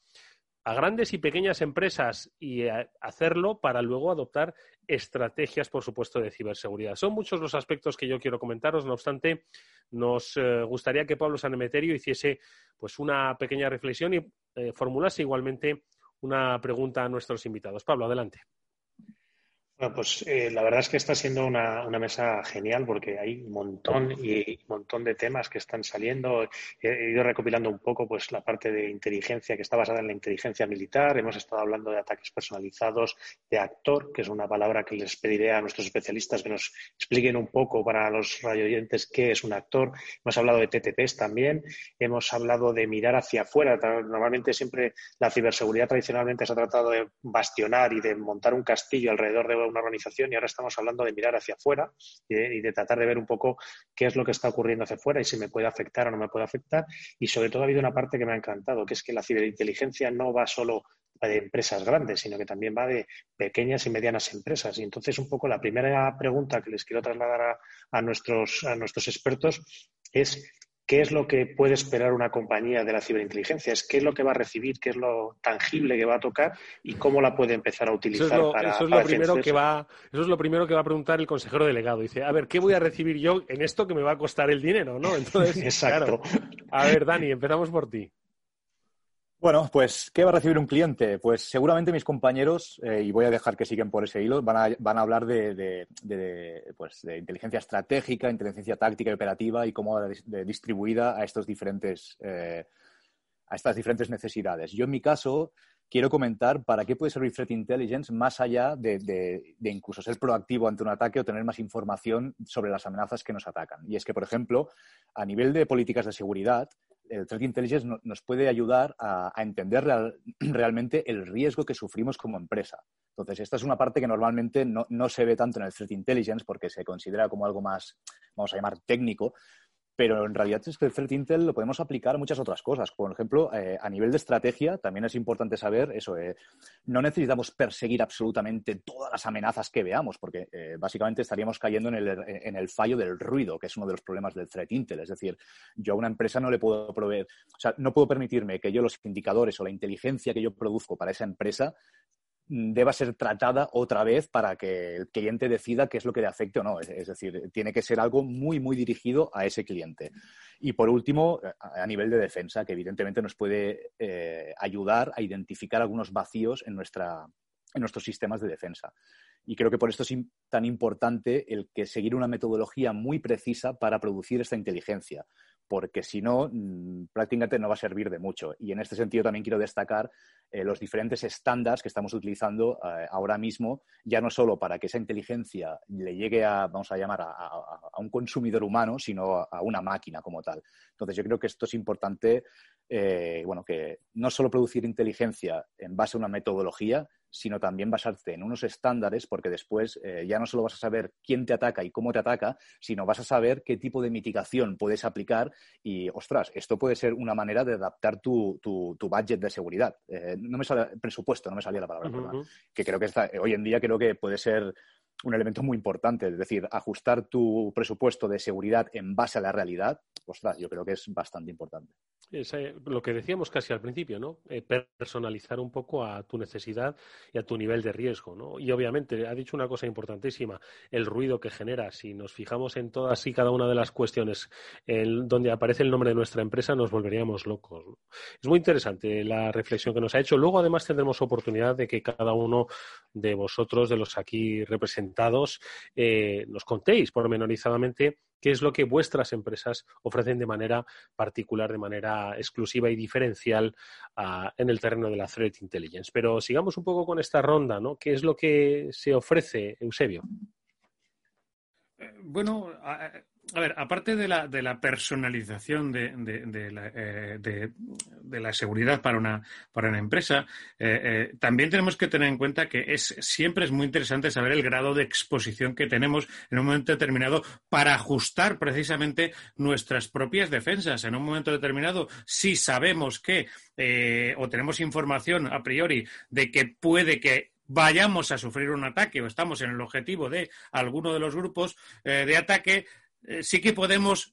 a grandes y pequeñas empresas y hacerlo para luego adoptar estrategias, por supuesto, de ciberseguridad. Son muchos los aspectos que yo quiero comentaros, no obstante, nos eh, gustaría que Pablo Sanemeterio hiciese pues una pequeña reflexión y eh, formulase igualmente una pregunta a nuestros invitados. Pablo, adelante. Bueno, pues eh, la verdad es que está siendo una, mesa genial porque hay un montón y un montón de temas que están saliendo. He ido recopilando un poco pues la parte de inteligencia que está basada en la inteligencia militar. Hemos estado hablando de ataques personalizados, de actor, que es una palabra que les pediré a nuestros especialistas que nos expliquen un poco para los radioyentes qué es un actor. Hemos hablado de TTPs también. Hemos hablado de mirar hacia afuera. Normalmente siempre la ciberseguridad tradicionalmente se ha tratado de bastionar y de montar un castillo alrededor de una organización y ahora estamos hablando de mirar hacia afuera y de, tratar de ver un poco qué es lo que está ocurriendo hacia afuera y si me puede afectar o no me puede afectar. Y sobre todo ha habido una parte que me ha encantado, que es que la ciberinteligencia no va solo de empresas grandes, sino que también va de pequeñas y medianas empresas. Y entonces, un poco la primera pregunta que les quiero trasladar a, nuestros, a nuestros expertos es ¿Qué es lo que puede esperar una compañía de la ciberinteligencia? Es qué es lo que va a recibir, qué es lo tangible que va a tocar y cómo la puede empezar a utilizar eso es lo, para, eso es lo primero que va Eso es lo primero que va a preguntar el consejero delegado. Dice, a ver, ¿qué voy a recibir yo en esto que me va a costar el dinero? ¿no? Entonces, Exacto. A ver, Dani, empezamos por ti. Bueno, pues, ¿qué va a recibir un cliente? Pues seguramente mis compañeros, eh, y voy a dejar que siguen por ese hilo, van a, van a hablar de, pues, de, inteligencia estratégica, inteligencia táctica y operativa y cómo distribuida a, estos diferentes, eh, a estas diferentes necesidades. Yo, en mi caso, quiero comentar para qué puede servir Threat Intelligence más allá de, incluso ser proactivo ante un ataque o tener más información sobre las amenazas que nos atacan. Y es que, por ejemplo, a nivel de políticas de seguridad, el Threat Intelligence nos puede ayudar a, entender realmente el riesgo que sufrimos como empresa. Entonces, esta es una parte que normalmente no, no, se ve tanto en el Threat Intelligence porque se considera como algo más, vamos a llamar, técnico, pero en realidad es que el Threat Intel lo podemos aplicar a muchas otras cosas. Por ejemplo, eh, a nivel de estrategia, también es importante saber eso. Eh, no necesitamos perseguir absolutamente todas las amenazas que veamos, porque eh, básicamente estaríamos cayendo en el, en el, fallo del ruido, que es uno de los problemas del Threat Intel. Es decir, yo a una empresa no le puedo proveer, o sea, no puedo permitirme que yo los indicadores o la inteligencia que yo produzco para esa empresa deba ser tratada otra vez para que el cliente decida qué es lo que le afecte o no. Es, decir, tiene que ser algo muy, muy dirigido a ese cliente. Y por último, a, nivel de defensa, que evidentemente nos puede eh, ayudar a identificar algunos vacíos en, nuestra, en nuestros sistemas de defensa. Y creo que por esto es tan importante el que seguir una metodología muy precisa para producir esta inteligencia, porque si no, mm, prácticamente no va a servir de mucho. Y en este sentido también quiero destacar eh, los diferentes estándares que estamos utilizando eh, ahora mismo, ya no solo para que esa inteligencia le llegue a, vamos a llamar, a, un consumidor humano, sino a, una máquina como tal. Entonces, yo creo que esto es importante, eh, bueno, que no solo producir inteligencia en base a una metodología, sino también basarte en unos estándares, porque después ya no solo vas a saber quién te ataca y cómo te ataca, sino vas a saber qué tipo de mitigación puedes aplicar y, ostras, esto puede ser una manera de adaptar tu, tu, budget de seguridad. No me sale presupuesto, no me salía la palabra, que creo que está, hoy en día creo que puede ser un elemento muy importante, es decir, ajustar tu presupuesto de seguridad en base a la realidad, ostras, yo creo que es bastante importante. Es, lo que decíamos casi al principio, ¿no? Eh, personalizar un poco a tu necesidad y a tu nivel de riesgo, ¿no? Y obviamente ha dicho una cosa importantísima, el ruido que genera. Si nos fijamos en todas y cada una de las cuestiones donde aparece el nombre de nuestra empresa, nos volveríamos locos. Es muy interesante la reflexión que nos ha hecho. Luego, además, tendremos oportunidad de que cada uno de vosotros, de los aquí representados, eh, nos contéis pormenorizadamente qué es lo que vuestras empresas ofrecen de manera particular, de manera exclusiva y diferencial ah, en el terreno de la Threat Intelligence. Pero sigamos un poco con esta ronda, ¿no? ¿Qué es lo que se ofrece, Eusebio? Eh, bueno, a ver, aparte de la, de la personalización de, eh, la, seguridad para una, para una empresa, eh, eh, también tenemos que tener en cuenta que es, siempre es muy interesante saber el grado de exposición que tenemos en un momento determinado para ajustar precisamente nuestras propias defensas. En un momento determinado, si sabemos que o tenemos información a priori de que puede que vayamos a sufrir un ataque o estamos en el objetivo de alguno de los grupos de ataque, eh, sí que podemos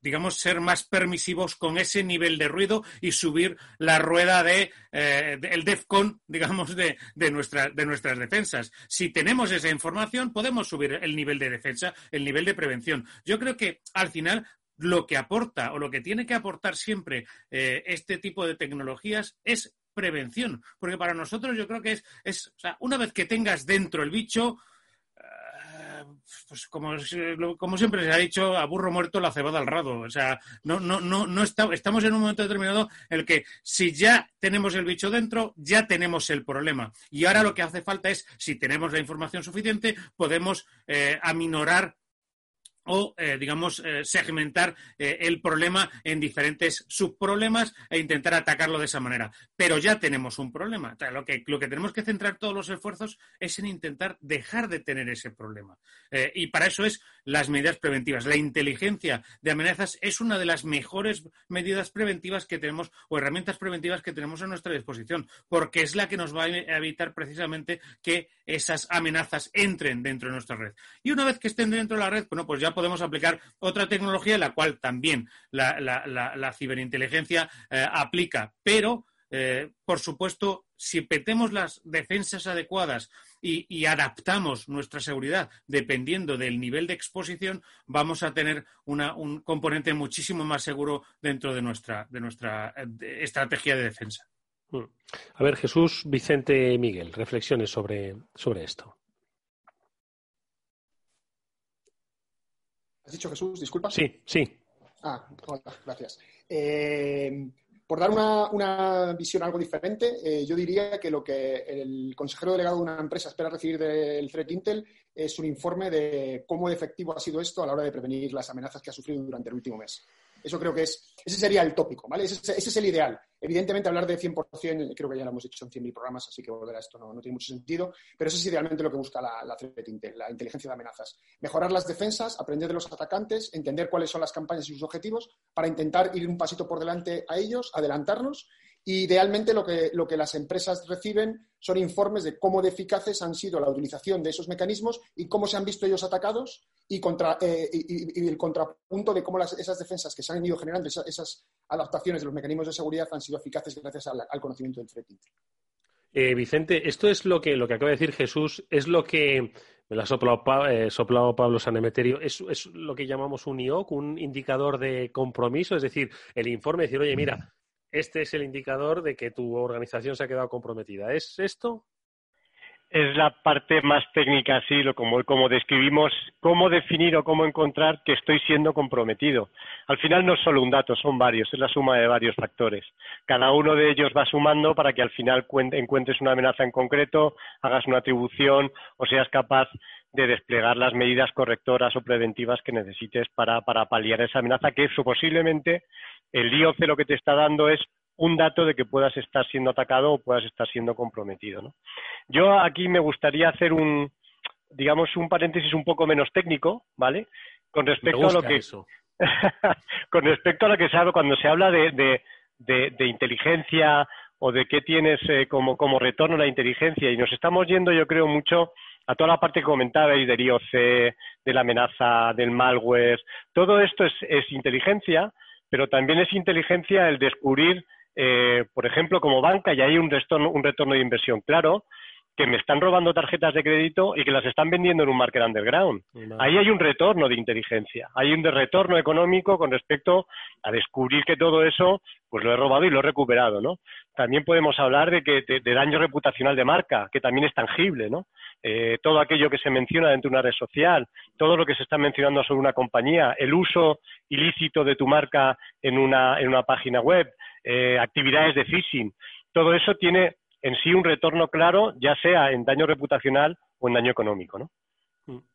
digamos, ser más permisivos con ese nivel de ruido y subir la rueda de, eh, DEFCON, digamos, de, de, de nuestras defensas. Si tenemos esa información, podemos subir el nivel de defensa, el nivel de prevención. Yo creo que al final lo que aporta o lo que tiene que aportar siempre este tipo de tecnologías es prevención, porque para nosotros yo creo que es, es o sea, una vez que tengas dentro el bicho, eh, pues como, como, siempre se ha dicho, a burro muerto la cebada al rado. O sea, no, no, no, no estamos en un momento determinado en el que si ya tenemos el bicho dentro, ya tenemos el problema. Y ahora lo que hace falta es, si tenemos la información suficiente, podemos eh, aminorar o, eh, digamos, eh, segmentar eh, el problema en diferentes subproblemas e intentar atacarlo de esa manera. Pero ya tenemos un problema. lo, que, lo que tenemos que centrar todos los esfuerzos es en intentar dejar de tener ese problema. y para eso es las medidas preventivas. La inteligencia de amenazas es una de las mejores medidas preventivas que tenemos o herramientas preventivas que tenemos a nuestra disposición, porque es la que nos va a evitar precisamente que esas amenazas entren dentro de nuestra red. Y una vez que estén dentro de la red, bueno, pues ya podemos aplicar otra tecnología la cual también la, ciberinteligencia eh, aplica, pero eh, por supuesto, si petemos las defensas adecuadas y, adaptamos nuestra seguridad dependiendo del nivel de exposición, vamos a tener un componente muchísimo más seguro dentro de nuestra, de nuestra estrategia de defensa. Mm. A ver, Jesús, Vicente Miguel, reflexiones sobre, sobre esto. ¿Has dicho Jesús? Disculpa. Sí, sí. Ah, hola, gracias. Eh, por dar una, visión algo diferente, eh, yo diría que lo que el consejero delegado de una empresa espera recibir del Threat Intel es un informe de cómo efectivo ha sido esto a la hora de prevenir las amenazas que ha sufrido durante el último mes. Eso creo que es, ese sería el tópico, ¿vale? Ese, es el ideal. Evidentemente, hablar de 100%, creo que ya lo hemos dicho en 100.000 programas, así que volver a esto no, tiene mucho sentido, pero eso es idealmente lo que busca la, la la inteligencia de amenazas. Mejorar las defensas, aprender de los atacantes, entender cuáles son las campañas y sus objetivos para intentar ir un pasito por delante a ellos, adelantarnos idealmente lo que, lo que las empresas reciben son informes de cómo de eficaces han sido la utilización de esos mecanismos y cómo se han visto ellos atacados y, eh, y, el contrapunto de cómo esas defensas que se han ido generando, esas, adaptaciones de los mecanismos de seguridad han sido eficaces gracias al, conocimiento del threat eh, Vicente, esto es lo que, lo que acaba de decir Jesús, es lo que me lo ha soplado, eh, Pablo Sanemeterio, es, es lo que llamamos un IOC, un indicador de compromiso, es decir, el informe, decir, oye, mira, este es el indicador de que tu organización se ha quedado comprometida. ¿Es esto? Es la parte más técnica, sí, lo como, como describimos, cómo definir o cómo encontrar que estoy siendo comprometido. Al final no es solo un dato, son varios, es la suma de varios factores. Cada uno de ellos va sumando para que al final encuentres una amenaza en concreto, hagas una atribución o seas capaz de desplegar las medidas correctoras o preventivas que necesites para, para paliar esa amenaza, que eso posiblemente el IOC lo que te está dando es un dato de que puedas estar siendo atacado o puedas estar siendo comprometido. ¿no? Yo aquí me gustaría hacer un, digamos, un paréntesis un poco menos técnico, ¿vale? Con respecto a lo que con respecto a lo que se habla cuando se habla de, de, inteligencia o de qué tienes eh, como, como retorno la inteligencia y nos estamos yendo, yo creo, mucho a toda la parte que comentabais del IOC, de la amenaza, del malware. Todo esto es, es inteligencia, pero también es inteligencia el descubrir, eh, por ejemplo, como banca, y hay un retorno, un retorno de inversión claro, que me están robando tarjetas de crédito y que las están vendiendo en un market underground. Ahí hay un retorno de inteligencia, hay un retorno económico con respecto a descubrir que todo eso, pues lo he robado y lo he recuperado, ¿no? También podemos hablar de que de, daño reputacional de marca, que también es tangible, ¿no? Eh, todo aquello que se menciona dentro de una red social, todo lo que se está mencionando sobre una compañía, el uso ilícito de tu marca en una, en una página web, eh, actividades de phishing, todo eso tiene en sí un retorno claro, ya sea en daño reputacional o en daño económico, ¿no?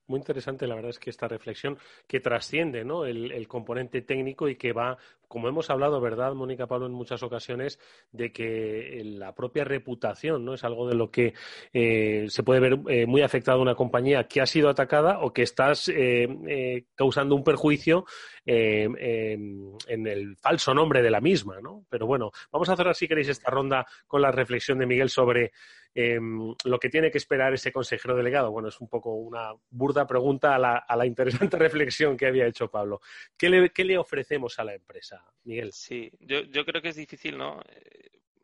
Muy interesante, la verdad es que esta reflexión que trasciende ¿no? el, componente técnico y que va, como hemos hablado, ¿verdad, Mónica Pablo, en muchas ocasiones, de que la propia reputación ¿no? es algo de lo que eh, se puede ver eh, muy afectado una compañía que ha sido atacada o que estás eh, causando un perjuicio en el falso nombre de la misma. ¿no? Pero bueno, vamos a cerrar, si queréis, esta ronda con la reflexión de Miguel sobre em, lo que tiene que esperar ese consejero delegado. Bueno, es un poco una burda pregunta a la, interesante reflexión que había hecho Pablo. ¿Qué le, ofrecemos a la empresa, Miguel? Sí, yo, creo que es difícil, ¿no?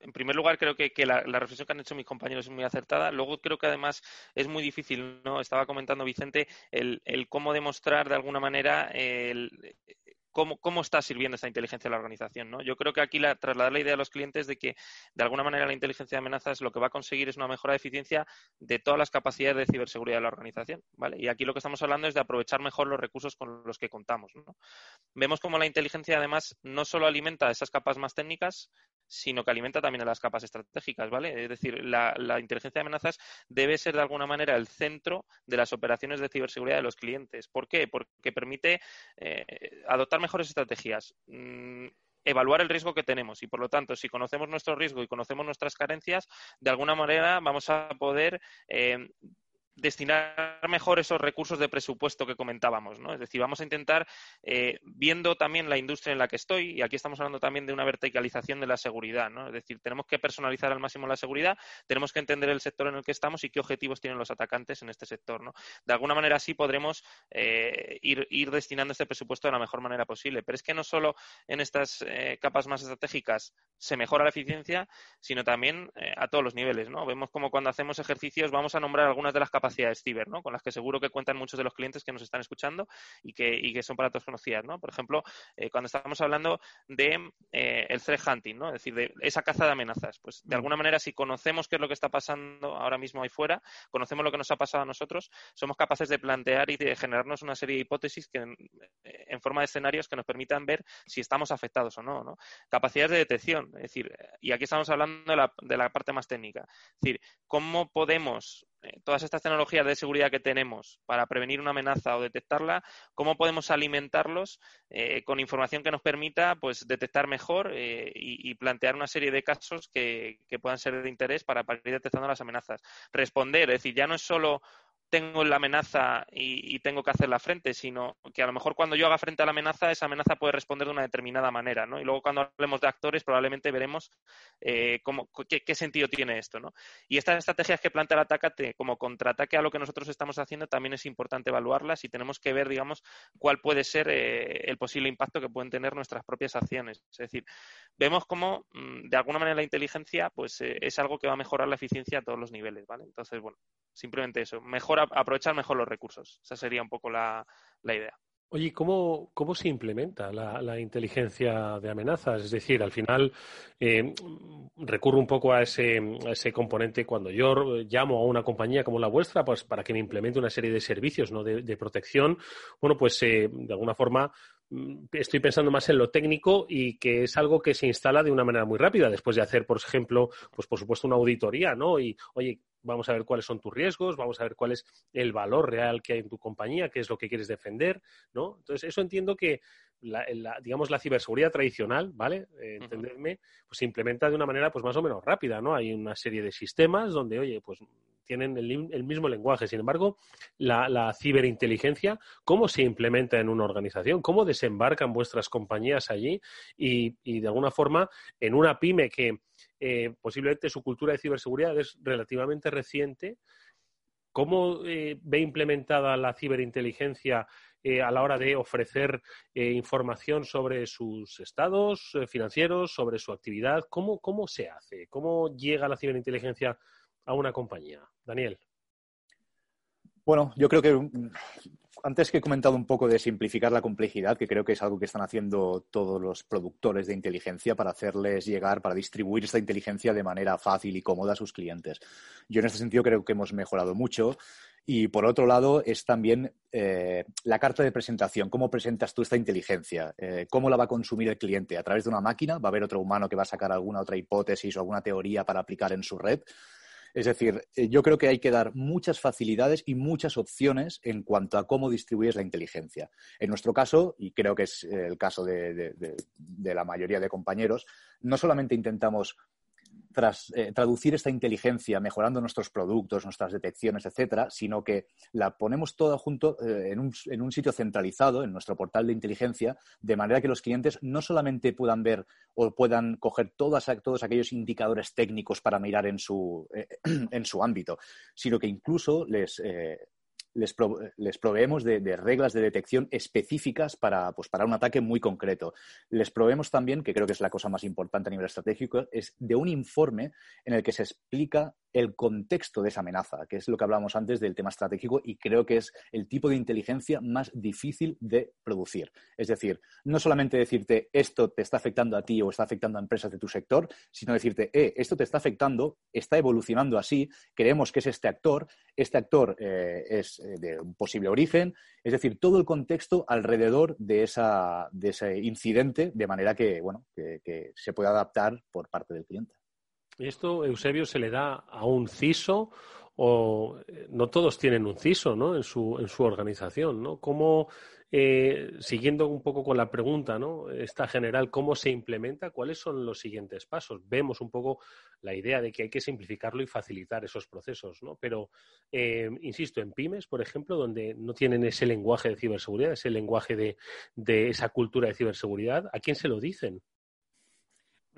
en primer lugar, creo que, la, reflexión que han hecho mis compañeros es muy acertada. Luego, creo que además es muy difícil, ¿no? Estaba comentando Vicente el, el cómo demostrar de alguna manera el, cómo, está sirviendo esta inteligencia a la organización. ¿no? Yo creo que aquí la, trasladar la idea a los clientes de que, de alguna manera, la inteligencia de amenazas lo que va a conseguir es una mejora de eficiencia de todas las capacidades de ciberseguridad de la organización. ¿vale? Y aquí lo que estamos hablando es de aprovechar mejor los recursos con los que contamos. Vemos cómo la inteligencia, además, no solo alimenta esas capas más técnicas, sino que alimenta también a las capas estratégicas, ¿vale? Es decir, la, inteligencia de amenazas debe ser de alguna manera el centro de las operaciones de ciberseguridad de los clientes. ¿Por qué? Porque permite eh, adoptar mejores estrategias. Mm, evaluar el riesgo que tenemos y por lo tanto si conocemos nuestro riesgo y conocemos nuestras carencias de alguna manera vamos a poder eh, destinar mejor esos recursos de presupuesto que comentábamos, ¿no? Es decir, vamos a intentar, eh, viendo también la industria en la que estoy, y aquí estamos hablando también de una verticalización de la seguridad, ¿no? Es decir, tenemos que personalizar al máximo la seguridad, tenemos que entender el sector en el que estamos y qué objetivos tienen los atacantes en este sector. De alguna manera así podremos eh, ir, ir, destinando este presupuesto de la mejor manera posible. Pero es que no solo en estas eh, capas más estratégicas se mejora la eficiencia, sino también a todos los niveles, ¿no? Vemos como cuando hacemos ejercicios vamos a nombrar algunas de las capacidades capacidades ciber, ¿no? Con las que seguro que cuentan muchos de los clientes que nos están escuchando y que, y que son para todos conocidas, ¿no? Por ejemplo, eh, cuando estamos hablando de eh, el threat hunting, ¿no? Es decir, de esa caza de amenazas. Pues de mm. alguna manera, si conocemos qué es lo que está pasando ahora mismo ahí fuera, conocemos lo que nos ha pasado a nosotros, somos capaces de plantear y de generarnos una serie de hipótesis que eh, en, forma de escenarios que nos permitan ver si estamos afectados o no, ¿no? Capacidades de detección, es decir, y aquí estamos hablando de la, de la parte más técnica. Es decir, cómo podemos eh, todas estas tecnologías de seguridad que tenemos para prevenir una amenaza o detectarla, cómo podemos alimentarlos eh, con información que nos permita pues detectar mejor eh, y, plantear una serie de casos que, que, puedan ser de interés para, para ir detectando las amenazas. Responder, es decir, ya no es solo tengo la amenaza y, tengo que hacer la frente, sino que a lo mejor cuando yo haga frente a la amenaza, esa amenaza puede responder de una determinada manera, ¿no? Y luego cuando hablemos de actores, probablemente veremos eh, cómo, qué, sentido tiene esto, ¿no? Y estas estrategias que plantea el ataque como contraataque a lo que nosotros estamos haciendo también es importante evaluarlas y tenemos que ver, digamos, cuál puede ser eh, el posible impacto que pueden tener nuestras propias acciones. Es decir, vemos cómo, mm, de alguna manera, la inteligencia, pues, eh, es algo que va a mejorar la eficiencia a todos los niveles, ¿vale? Entonces, bueno, simplemente eso, aprovechar mejor los recursos. Esa sería un poco la, idea. Oye, ¿cómo, ¿cómo se implementa la, inteligencia de amenazas? Es decir, al final eh, recurro un poco a ese, ese componente cuando yo llamo a una compañía como la vuestra pues para que me implemente una serie de servicios ¿no? de, protección. Bueno, pues eh, de alguna forma mm, estoy pensando más en lo técnico y que es algo que se instala de una manera muy rápida después de hacer, por ejemplo, pues por supuesto una auditoría, ¿no? Y, oye, vamos a ver cuáles son tus riesgos, vamos a ver cuál es el valor real que hay en tu compañía, qué es lo que quieres defender, ¿no? Entonces, eso entiendo que, la, digamos, la ciberseguridad tradicional, ¿vale? Eh, entenderme, pues se implementa de una manera, pues más o menos rápida, ¿no? Hay una serie de sistemas donde, oye, pues tienen el, mismo lenguaje. Sin embargo, la, ciberinteligencia, ¿cómo se implementa en una organización? ¿Cómo desembarcan vuestras compañías allí? Y, y de alguna forma, en una pyme que eh, posiblemente su cultura de ciberseguridad es relativamente reciente. ¿Cómo eh, ve implementada la ciberinteligencia eh, a la hora de ofrecer información sobre sus estados financieros, sobre su actividad? ¿Cómo, ¿Cómo se hace? ¿Cómo llega la ciberinteligencia a una compañía? Daniel. Bueno, yo creo que antes que he comentado un poco de simplificar la complejidad, que creo que es algo que están haciendo todos los productores de inteligencia para hacerles llegar, para distribuir esta inteligencia de manera fácil y cómoda a sus clientes. Yo en este sentido creo que hemos mejorado mucho. Y por otro lado es también eh, la carta de presentación. ¿Cómo presentas tú esta inteligencia? Eh, ¿Cómo la va a consumir el cliente? ¿A través de una máquina? ¿Va a haber otro humano que va a sacar alguna otra hipótesis o alguna teoría para aplicar en su red? Es decir, eh, yo creo que hay que dar muchas facilidades y muchas opciones en cuanto a cómo distribuyes la inteligencia. En nuestro caso, y creo que es el caso de, la mayoría de compañeros, no solamente intentamos tras eh, traducir esta inteligencia mejorando nuestros productos, nuestras detecciones, etcétera, sino que la ponemos toda junto eh, en, un, en, un, sitio centralizado, en nuestro portal de inteligencia, de manera que los clientes no solamente puedan ver o puedan coger todas, todos aquellos indicadores técnicos para mirar en su, en su ámbito, sino que incluso les les, proveemos de, reglas de detección específicas para, pues, para un ataque muy concreto. Les proveemos también, que creo que es la cosa más importante a nivel estratégico, es de un informe en el que se explica el contexto de esa amenaza, que es lo que hablábamos antes del tema estratégico y creo que es el tipo de inteligencia más difícil de producir. Es decir, no solamente decirte esto te está afectando a ti o está afectando a empresas de tu sector, sino decirte, eh, esto te está afectando, está evolucionando así, creemos que es este actor, este actor eh, es eh, de un posible origen, es decir, todo el contexto alrededor de, esa, de ese incidente, de manera que, bueno, que se pueda adaptar por parte del cliente. ¿Y esto, Eusebio, se le da a un CISO o eh, no todos tienen un CISO ¿no? en, su, en su organización? ¿no? ¿Cómo, eh, siguiendo un poco con la pregunta, ¿no? esta general, ¿cómo se implementa? ¿Cuáles son los siguientes pasos? Vemos un poco la idea de que hay que simplificarlo y facilitar esos procesos, ¿no? Pero, eh, insisto, en pymes, por ejemplo, donde no tienen ese lenguaje de ciberseguridad, ese lenguaje de, de esa cultura de ciberseguridad, ¿a quién se lo dicen?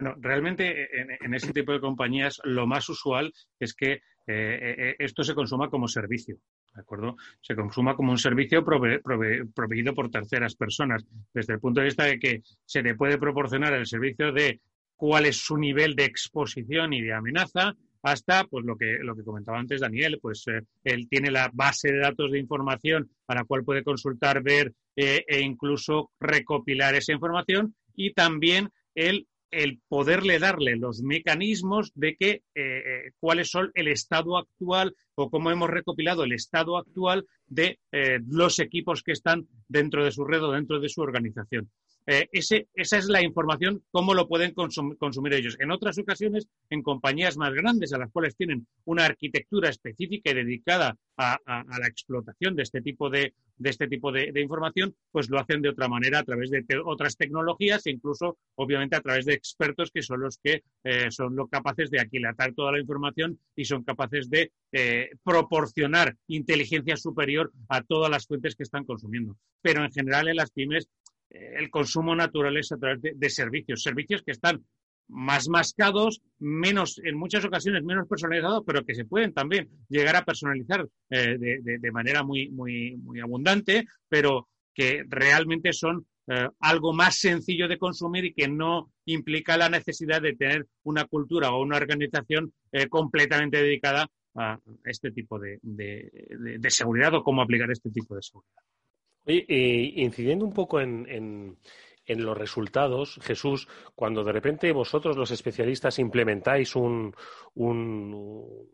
Bueno, realmente en, ese tipo de compañías lo más usual es que eh, eh, esto se consuma como servicio. ¿De acuerdo? Se consuma como un servicio proveído por terceras personas, desde el punto de vista de que se le puede proporcionar el servicio de cuál es su nivel de exposición y de amenaza, hasta pues lo que lo que comentaba antes Daniel, pues eh, él tiene la base de datos de información a la cual puede consultar, ver e incluso recopilar esa información y también él el poderle darle los mecanismos de que eh, eh, cuáles son el estado actual o cómo hemos recopilado el estado actual de eh, los equipos que están dentro de su red o dentro de su organización. Esa es la información, cómo lo pueden consumir ellos. En otras ocasiones, en compañías más grandes, a las cuales tienen una arquitectura específica y dedicada a, la explotación de este tipo de, este tipo de, información, pues lo hacen de otra manera a través de otras tecnologías e incluso, obviamente, a través de expertos que son los que eh, son los capaces de aquilatar toda la información y son capaces de eh, proporcionar inteligencia superior a todas las fuentes que están consumiendo. Pero en general en las pymes el consumo natural es a través de, servicios, servicios que están más mascados, menos, en muchas ocasiones menos personalizados, pero que se pueden también llegar a personalizar eh, de, manera muy, muy, muy abundante, pero que realmente son eh, algo más sencillo de consumir y que no implica la necesidad de tener una cultura o una organización eh, completamente dedicada a este tipo de seguridad o cómo aplicar este tipo de seguridad. Oye, incidiendo un poco en, los resultados, Jesús, cuando de repente vosotros, los especialistas, implementáis un, un,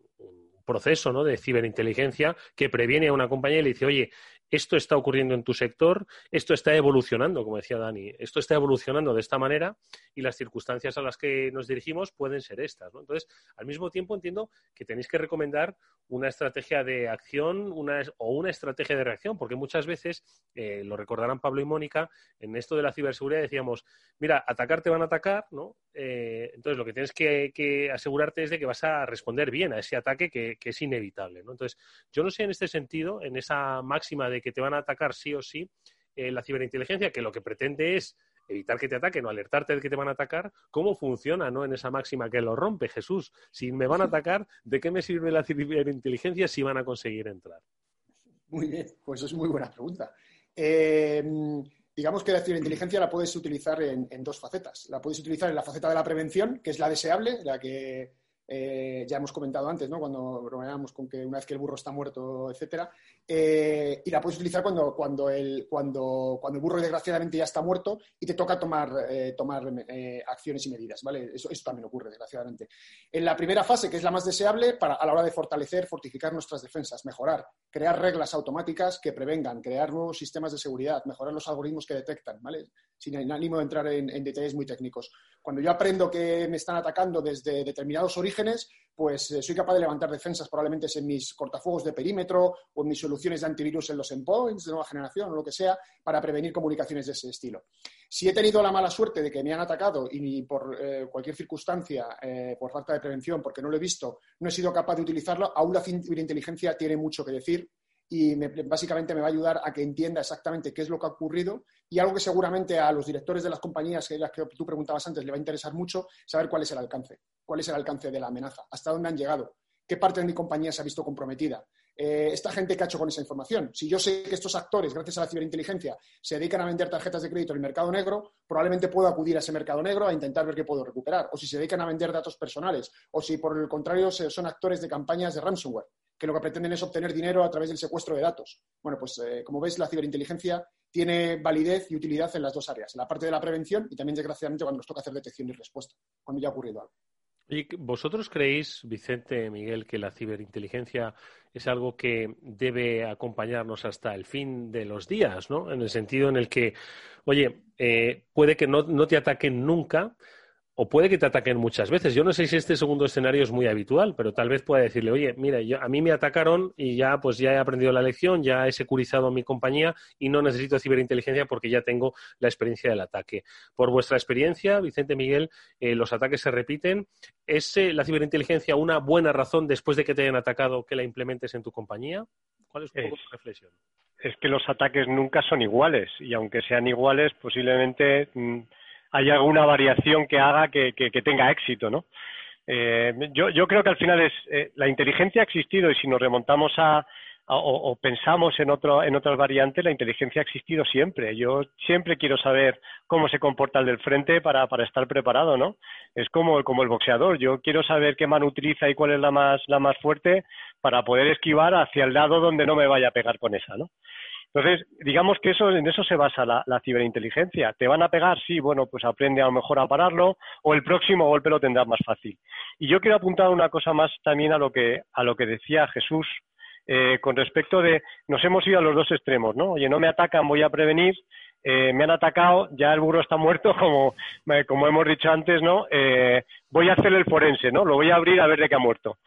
proceso ¿no? de ciberinteligencia que previene a una compañía y le dice, oye, esto está ocurriendo en tu sector, esto está evolucionando, como decía Dani, esto está evolucionando de esta manera y las circunstancias a las que nos dirigimos pueden ser estas. Entonces, al mismo tiempo entiendo que tenéis que recomendar una estrategia de acción o una estrategia de reacción, porque muchas veces, eh, lo recordarán Pablo y Mónica, en esto de la ciberseguridad decíamos, mira, atacar te van a atacar, ¿no? Eh, entonces, lo que tienes que, asegurarte es de que vas a responder bien a ese ataque que, es inevitable. Entonces, yo no sé en este sentido, en esa máxima de que te van a atacar sí o sí, eh, la ciberinteligencia, que lo que pretende es evitar que te ataquen o alertarte de que te van a atacar, ¿cómo funciona ¿no? en esa máxima que lo rompe Jesús? Si me van a atacar, ¿de qué me sirve la ciberinteligencia si van a conseguir entrar? Muy bien, pues es muy buena pregunta. Eh, digamos que la ciberinteligencia la puedes utilizar en, dos facetas. La puedes utilizar en la faceta de la prevención, que es la deseable, la que eh, ya hemos comentado antes, ¿no? cuando bromeábamos con que una vez que el burro está muerto, etcétera, eh, y la puedes utilizar cuando, cuando, el, cuando, cuando el burro desgraciadamente ya está muerto y te toca tomar, eh, tomar acciones y medidas, ¿vale? Eso, eso, también ocurre, desgraciadamente. En la primera fase, que es la más deseable, para, a la hora de fortalecer, fortificar nuestras defensas, mejorar, crear reglas automáticas que prevengan, crear nuevos sistemas de seguridad, mejorar los algoritmos que detectan, ¿vale? sin ánimo de entrar en, detalles muy técnicos. Cuando yo aprendo que me están atacando desde determinados orígenes, pues eh, soy capaz de levantar defensas probablemente en mis cortafuegos de perímetro o en mis soluciones de antivirus en los endpoints de nueva generación o lo que sea, para prevenir comunicaciones de ese estilo. Si he tenido la mala suerte de que me han atacado y por eh, cualquier circunstancia, eh, por falta de prevención, porque no lo he visto, no he sido capaz de utilizarlo, aún la ciberinteligencia tiene mucho que decir y básicamente me va a ayudar a que entienda exactamente qué es lo que ha ocurrido y algo que seguramente a los directores de las compañías que, las que tú preguntabas antes le va a interesar mucho, saber cuál es el alcance, cuál es el alcance de la amenaza, hasta dónde han llegado, qué parte de mi compañía se ha visto comprometida. Eh, esta gente que ha hecho con esa información. Si yo sé que estos actores, gracias a la ciberinteligencia, se dedican a vender tarjetas de crédito en el mercado negro, probablemente puedo acudir a ese mercado negro a intentar ver qué puedo recuperar. O si se dedican a vender datos personales, o si por el contrario son actores de campañas de ransomware que lo que pretenden es obtener dinero a través del secuestro de datos. Bueno, pues eh, como veis, la ciberinteligencia tiene validez y utilidad en las dos áreas, en la parte de la prevención y también, desgraciadamente, cuando nos toca hacer detección y respuesta, cuando ya ha ocurrido algo. ¿Y vosotros creéis, Vicente, Miguel, que la ciberinteligencia es algo que debe acompañarnos hasta el fin de los días, ¿no? En el sentido en el que, oye, eh, puede que no te ataquen nunca, o puede que te ataquen muchas veces. Yo no sé si este segundo escenario es muy habitual, pero tal vez pueda decirle, oye, mira, yo, a mí me atacaron y ya pues ya he aprendido la lección, ya he securizado mi compañía y no necesito ciberinteligencia porque ya tengo la experiencia del ataque. Por vuestra experiencia, Vicente Miguel, eh, los ataques se repiten. ¿Es eh, la ciberinteligencia una buena razón después de que te hayan atacado que la implementes en tu compañía? ¿Cuál es tu reflexión? Es que los ataques nunca son iguales y aunque sean iguales, posiblemente... Mm, hay alguna variación que haga que, tenga éxito, ¿no? Eh, yo, yo, creo que al final es eh, la inteligencia ha existido y si nos remontamos a, o, pensamos en otro en otras variantes la inteligencia ha existido siempre. Yo siempre quiero saber cómo se comporta el del frente para, para estar preparado no es como como el boxeador. Yo quiero saber qué mano utiliza y cuál es la más la más fuerte para poder esquivar hacia el lado donde no me vaya a pegar con esa no entonces, digamos que eso, en eso se basa la, ciberinteligencia. ¿Te van a pegar? Sí, bueno, pues aprende a lo mejor a pararlo o el próximo golpe lo tendrás más fácil. Y yo quiero apuntar una cosa más también a lo que, a lo que decía Jesús eh, con respecto de nos hemos ido a los dos extremos, ¿no? Oye, no me atacan, voy a prevenir, eh, me han atacado, ya el burro está muerto, como, eh, como hemos dicho antes, ¿no? voy a hacer el forense, ¿no? Lo voy a abrir a ver de qué ha muerto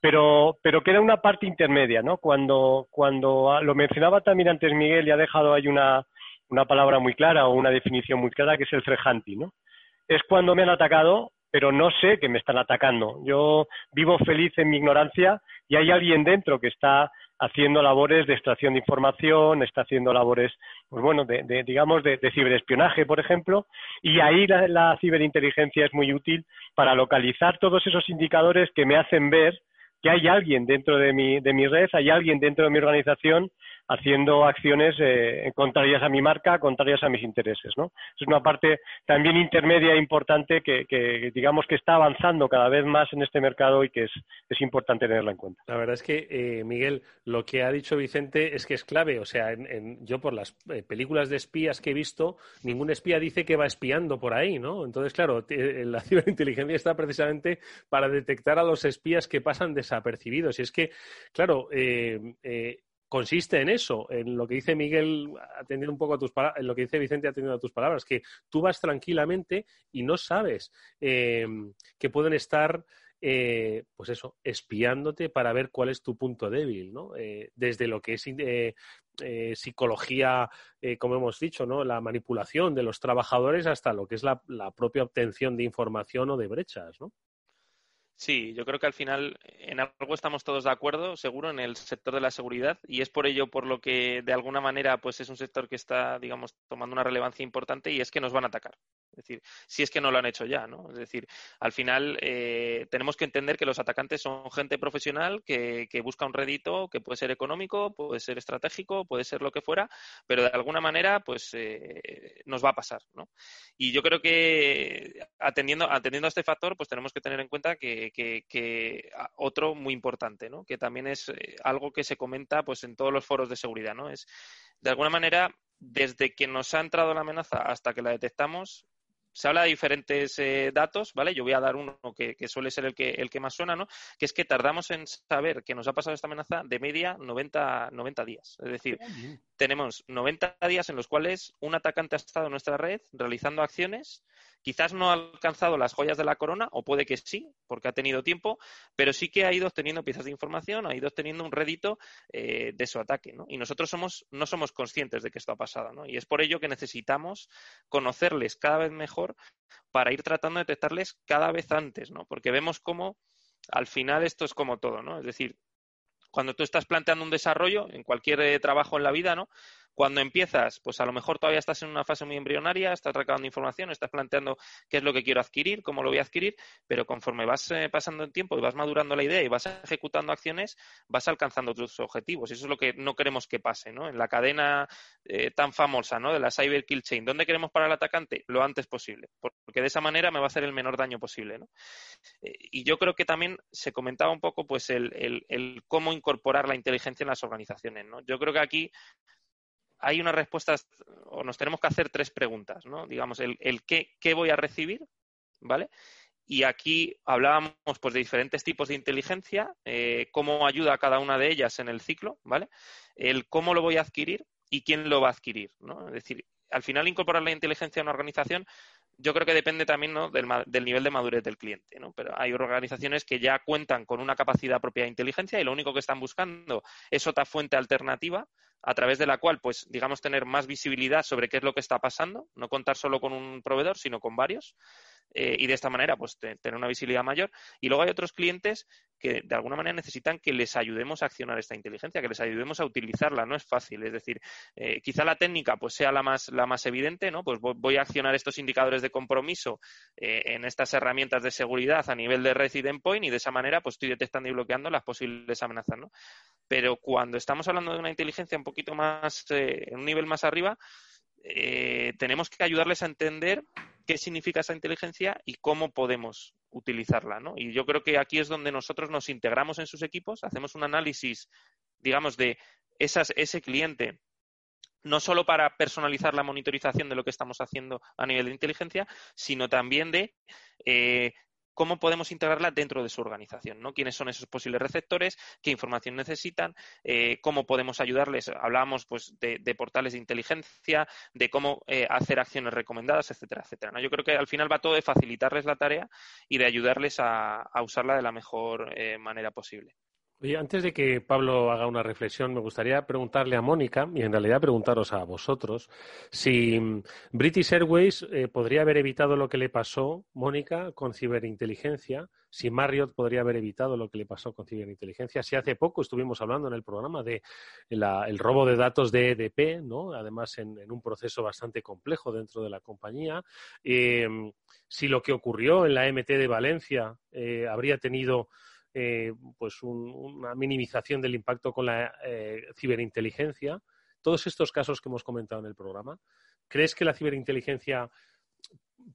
pero, pero queda una parte intermedia, ¿no? Cuando, cuando lo mencionaba también antes Miguel y ha dejado ahí una, una palabra muy clara o una definición muy clara que es el hunting, ¿no? Es cuando me han atacado, pero no sé que me están atacando. Yo vivo feliz en mi ignorancia y hay alguien dentro que está haciendo labores de extracción de información, está haciendo labores, pues bueno, de, digamos, de, ciberespionaje, por ejemplo, y ahí la, la, ciberinteligencia es muy útil para localizar todos esos indicadores que me hacen ver que hay alguien dentro de mi, de mi red, hay alguien dentro de mi organización haciendo acciones eh, contrarias a mi marca, contrarias a mis intereses. ¿no? Es una parte también intermedia e importante que, digamos que está avanzando cada vez más en este mercado y que es, importante tenerla en cuenta. La verdad es que, eh, Miguel, lo que ha dicho Vicente es que es clave. O sea, en, yo por las eh, películas de espías que he visto, ningún espía dice que va espiando por ahí, ¿no? Entonces, claro, la ciberinteligencia está precisamente para detectar a los espías que pasan desapercibidos. Y es que, claro, consiste en eso, en lo que dice Miguel, atendiendo un poco a tus palabras, en lo que dice Vicente atendiendo a tus palabras, que tú vas tranquilamente y no sabes em, que pueden estar, eh, pues eso, espiándote para ver cuál es tu punto débil, ¿no? Eh, desde lo que es eh, psicología, como hemos dicho, ¿no? La manipulación de los trabajadores hasta lo que es la, la propia obtención de información o de brechas, ¿no? Sí, yo creo que al final en algo estamos todos de acuerdo, seguro, en el sector de la seguridad y es por ello por lo que de alguna manera pues es un sector que está, digamos, tomando una relevancia importante y es que nos van a atacar. Es decir, si es que no lo han hecho ya, ¿no? Es decir, al final eh, tenemos que entender que los atacantes son gente profesional que, busca un rédito que puede ser económico, puede ser estratégico, puede ser lo que fuera, pero de alguna manera, pues eh, nos va a pasar, ¿no? Y yo creo que atendiendo, atendiendo a este factor, pues tenemos que tener en cuenta que, que, otro muy importante, ¿no? Que también es eh, algo que se comenta, pues en todos los foros de seguridad, ¿no? Es de alguna manera desde que nos ha entrado la amenaza hasta que la detectamos, se habla de diferentes eh, datos, ¿vale? Yo voy a dar uno que, suele ser el que, el que más suena, ¿no? Que es que tardamos en saber que nos ha pasado esta amenaza de media 90, 90 días. Es decir, tenemos 90 días en los cuales un atacante ha estado en nuestra red realizando acciones Quizás no ha alcanzado las joyas de la corona, o puede que sí, porque ha tenido tiempo, pero sí que ha ido obteniendo piezas de información, ha ido obteniendo un rédito eh, de su ataque. ¿no? Y nosotros no somos conscientes de que esto ha pasado. ¿no? Y es por ello que necesitamos conocerles cada vez mejor para ir tratando de detectarles cada vez antes, ¿no? porque vemos cómo al final esto es como todo, ¿no? Es decir, cuando tú estás planteando un desarrollo en cualquier eh, trabajo en la vida, ¿no? Cuando empiezas, pues a lo mejor todavía estás en una fase muy embrionaria, estás recabando información, estás planteando qué es lo que quiero adquirir, cómo lo voy a adquirir, pero conforme vas eh, pasando el tiempo y vas madurando la idea y vas ejecutando acciones, vas alcanzando tus objetivos. Y eso es lo que no queremos que pase, ¿no? En la cadena eh, tan famosa, ¿no? De la Cyber Kill Chain, ¿dónde queremos parar al atacante? Lo antes posible, porque de esa manera me va a hacer el menor daño posible, ¿no? Eh, y yo creo que también se comentaba un poco, pues, el, el, el cómo incorporar la inteligencia en las organizaciones, ¿no? Yo creo que aquí hay una respuesta, o nos tenemos que hacer tres preguntas, ¿no? Digamos, el, qué, qué, voy a recibir, ¿vale? Y aquí hablábamos pues, de diferentes tipos de inteligencia, eh, cómo ayuda a cada una de ellas en el ciclo, ¿vale? El cómo lo voy a adquirir y quién lo va a adquirir, ¿no? Es decir, al final incorporar la inteligencia a una organización yo creo que depende también del, nivel de madurez del cliente, ¿no? Pero hay organizaciones que ya cuentan con una capacidad propia de inteligencia y lo único que están buscando es otra fuente alternativa a través de la cual, pues, digamos, tener más visibilidad sobre qué es lo que está pasando, no contar solo con un proveedor, sino con varios, eh, y de esta manera, pues, tener una visibilidad mayor. Y luego hay otros clientes que, de alguna manera, necesitan que les ayudemos a accionar esta inteligencia, que les ayudemos a utilizarla. No es fácil, es decir, eh, quizá la técnica, pues, sea la más, la más evidente, ¿no? Pues voy a accionar estos indicadores de compromiso eh, en estas herramientas de seguridad a nivel de red y de endpoint y de esa manera, pues, estoy detectando y bloqueando las posibles amenazas, ¿no? Pero cuando estamos hablando de una inteligencia un poquito más, eh, un nivel más arriba, tenemos que ayudarles a entender qué significa esa inteligencia y cómo podemos utilizarla, ¿no? Y yo creo que aquí es donde nosotros nos integramos en sus equipos, hacemos un análisis, digamos, de esas, ese cliente no solo para personalizar la monitorización de lo que estamos haciendo a nivel de inteligencia, sino también de eh, cómo podemos integrarla dentro de su organización, ¿no? ¿Quiénes son esos posibles receptores? ¿Qué información necesitan? Eh, ¿Cómo podemos ayudarles? Hablábamos pues de, portales de inteligencia, de cómo eh, hacer acciones recomendadas, etcétera, etcétera. Yo creo que al final va todo de facilitarles la tarea y de ayudarles a, usarla de la mejor eh, manera posible. Antes de que Pablo haga una reflexión, me gustaría preguntarle a Mónica, y en realidad preguntaros a vosotros, si mm, British Airways eh, podría haber evitado lo que le pasó, Mónica, con ciberinteligencia, si Marriott podría haber evitado lo que le pasó con ciberinteligencia, si hace poco estuvimos hablando en el programa de el robo de datos de EDP, ¿no? además en, un proceso bastante complejo dentro de la compañía, eh, si lo que ocurrió en la MT de Valencia eh, habría tenido eh, pues una minimización del impacto con la eh, ciberinteligencia. Todos estos casos que hemos comentado en el programa, ¿crees que la ciberinteligencia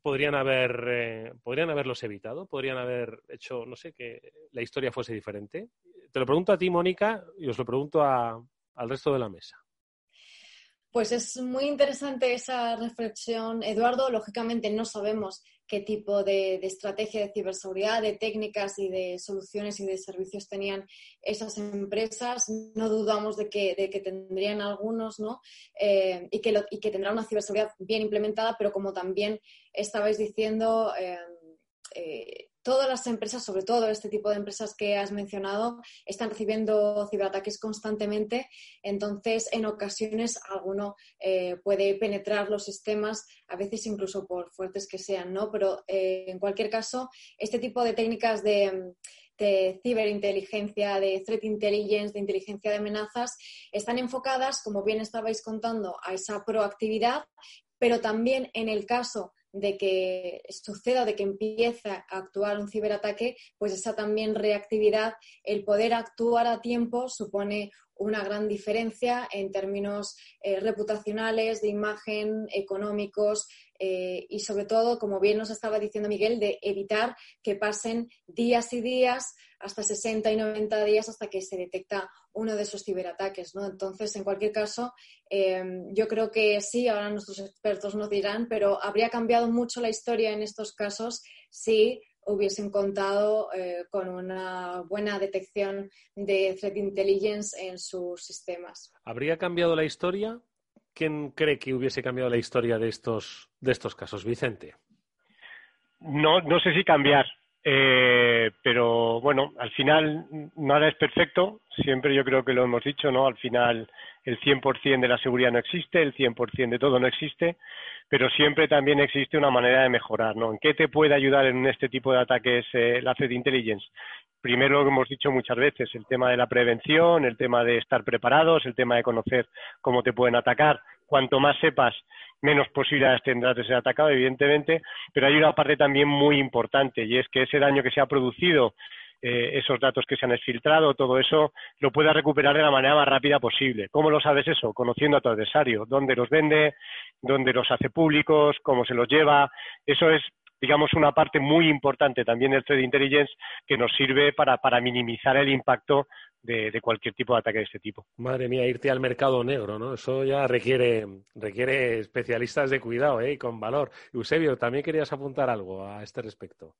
podrían haber eh, podrían haberlos evitado? ¿Podrían haber hecho, no sé, que la historia fuese diferente? Te lo pregunto a ti, Mónica, y os lo pregunto al resto de la mesa. Pues es muy interesante esa reflexión, Eduardo. Lógicamente no sabemos qué tipo de, estrategia de ciberseguridad, de técnicas y de soluciones y de servicios tenían esas empresas. No dudamos de que, tendrían algunos, ¿no? Eh, y, que tendrán una ciberseguridad bien implementada, pero como también estabais diciendo, eh, eh, todas las empresas, sobre todo este tipo de empresas que has mencionado, están recibiendo ciberataques constantemente. Entonces, en ocasiones, alguno eh, puede penetrar los sistemas, a veces incluso por fuertes que sean, ¿no? Pero eh, en cualquier caso, este tipo de técnicas de, de ciberinteligencia, de threat intelligence, de inteligencia de amenazas, están enfocadas, como bien estabais contando, a esa proactividad, pero también en el caso de que suceda, de que empiece a actuar un ciberataque, pues esa también reactividad, el poder actuar a tiempo supone una gran diferencia en términos eh, reputacionales, de imagen, económicos eh, y sobre todo, como bien nos estaba diciendo Miguel, de evitar que pasen días y días, hasta 60 y 90 días hasta que se detecta uno de esos ciberataques. ¿no? Entonces, en cualquier caso, em, yo creo que sí, ahora nuestros expertos nos dirán, pero habría cambiado mucho la historia en estos casos si hubiesen contado eh, con una buena detección de threat intelligence en sus sistemas. ¿Habría cambiado la historia? ¿Quién cree que hubiese cambiado la historia de estos, de estos casos, Vicente? No, no sé si cambiar, eh, pero bueno, al final nada es perfecto, siempre yo creo que lo hemos dicho, ¿no? Al final el 100% de la seguridad no existe, el 100% de todo no existe, pero siempre también existe una manera de mejorar, ¿no? ¿En qué te puede ayudar en este tipo de ataques eh, la Threat Intelligence? Primero lo que hemos dicho muchas veces, el tema de la prevención, el tema de estar preparados, el tema de conocer cómo te pueden atacar. Cuanto más sepas, menos posibilidades tendrás de ser atacado, evidentemente, pero hay una parte también muy importante y es que ese daño que se ha producido eh, esos datos que se han exfiltrado, todo eso, lo puedas recuperar de la manera más rápida posible. ¿Cómo lo sabes eso? Conociendo a tu adversario, dónde los vende, dónde los hace públicos, cómo se los lleva. Eso es, digamos, una parte muy importante también del Trade Intelligence que nos sirve para, para minimizar el impacto de, de, cualquier tipo de ataque de este tipo. Madre mía, irte al mercado negro, ¿no? Eso ya requiere, requiere especialistas de cuidado, ¿eh? con valor. Eusebio, ¿también querías apuntar algo a este respecto?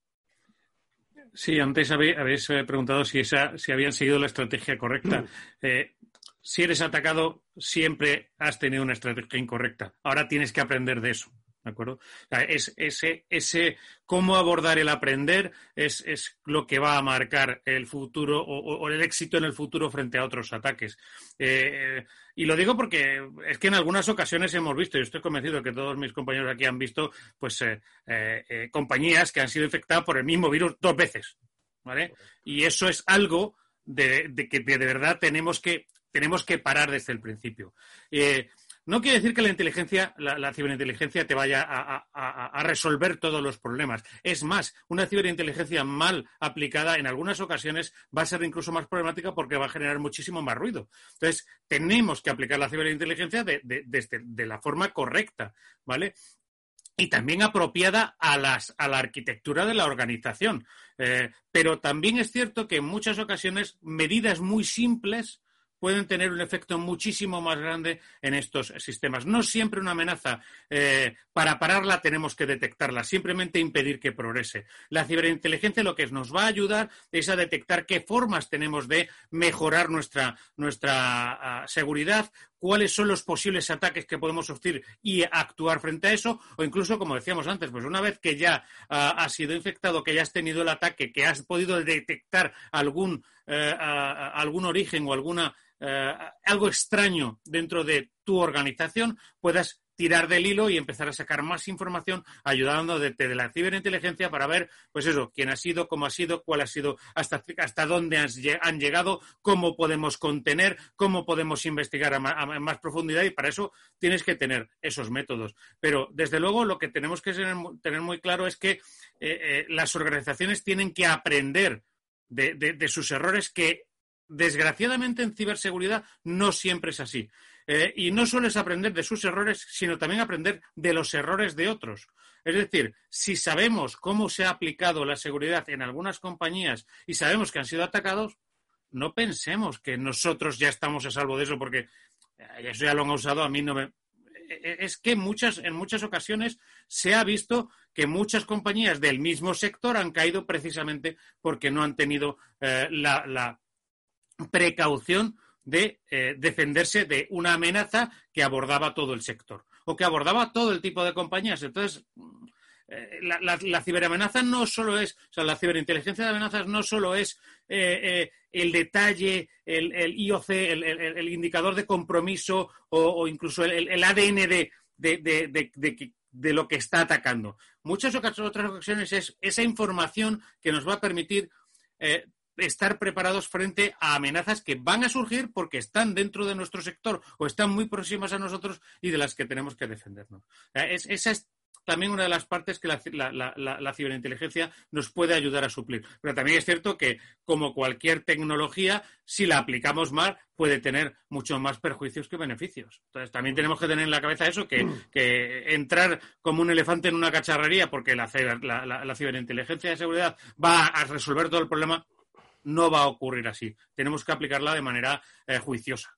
Sí, antes habéis eh, preguntado si, esa, si habían seguido la estrategia correcta. Eh, si eres atacado, siempre has tenido una estrategia incorrecta. Ahora tienes que aprender de eso. ¿De acuerdo? es, ese, ese cómo abordar el aprender es, es, lo que va a marcar el futuro o, el éxito en el futuro frente a otros ataques. Eh, y lo digo porque es que en algunas ocasiones hemos visto, y estoy convencido que todos mis compañeros aquí han visto, pues eh, eh, compañías que han sido infectadas por el mismo virus dos veces. ¿Vale? Y eso es algo de, que de verdad tenemos que, tenemos que parar desde el principio. No quiere decir que la inteligencia, la, ciberinteligencia te vaya a, resolver todos los problemas. Es más, una ciberinteligencia mal aplicada en algunas ocasiones va a ser incluso más problemática porque va a generar muchísimo más ruido. Entonces, tenemos que aplicar la ciberinteligencia de, de la forma correcta, ¿vale? y también apropiada a, las, a la arquitectura de la organización. Eh, pero también es cierto que en muchas ocasiones medidas muy simples pueden tener un efecto muchísimo más grande en estos sistemas. No siempre una amenaza, eh, para pararla tenemos que detectarla, simplemente impedir que progrese. La ciberinteligencia lo que nos va a ayudar es a detectar qué formas tenemos de mejorar nuestra, nuestra uh, seguridad, cuáles son los posibles ataques que podemos sufrir y actuar frente a eso, o incluso, como decíamos antes, pues una vez que ya uh, has sido infectado, que ya has tenido el ataque, que has podido detectar algún, uh, algún origen o alguna eh, algo extraño dentro de tu organización, puedas tirar del hilo y empezar a sacar más información ayudando de, de, la ciberinteligencia para ver, pues eso, quién ha sido, cómo ha sido, cuál ha sido, hasta, hasta dónde han, llegado, cómo podemos contener, cómo podemos investigar a, a, a, más profundidad y para eso tienes que tener esos métodos. Pero desde luego lo que tenemos que tener, muy claro es que eh, eh, las organizaciones tienen que aprender de, de, de sus errores que desgraciadamente en ciberseguridad no siempre es así. Eh, y no solo es aprender de sus errores, sino también aprender de los errores de otros. Es decir, si sabemos cómo se ha aplicado la seguridad en algunas compañías y sabemos que han sido atacados, no pensemos que nosotros ya estamos a salvo de eso, porque eh, eso ya lo han usado, a mí no me... Eh, es que muchas, en muchas ocasiones se ha visto que muchas compañías del mismo sector han caído precisamente porque no han tenido la precaución de eh, defenderse de una amenaza que abordaba todo el sector o que abordaba todo el tipo de compañías. Entonces, eh, la, la, la, ciberamenaza no solo es, o sea, la ciberinteligencia de amenazas no solo es eh, el detalle, el, el IOC, el, el, el, indicador de compromiso o, incluso el, ADN de, de, de, de, lo que está atacando. Muchas otras ocasiones es esa información que nos va a permitir estar preparados frente a amenazas que van a surgir porque están dentro de nuestro sector o están muy próximas a nosotros y de las que tenemos que defendernos. Es, esa es también una de las partes que la, ciberinteligencia nos puede ayudar a suplir. Pero también es cierto que, como cualquier tecnología, si la aplicamos mal, puede tener muchos más perjuicios que beneficios. Entonces, también tenemos que tener en la cabeza eso, que, que entrar como un elefante en una cacharrería porque la, la ciberinteligencia de seguridad va a resolver todo el problema, no va a ocurrir así. Tenemos que aplicarla de manera eh, juiciosa.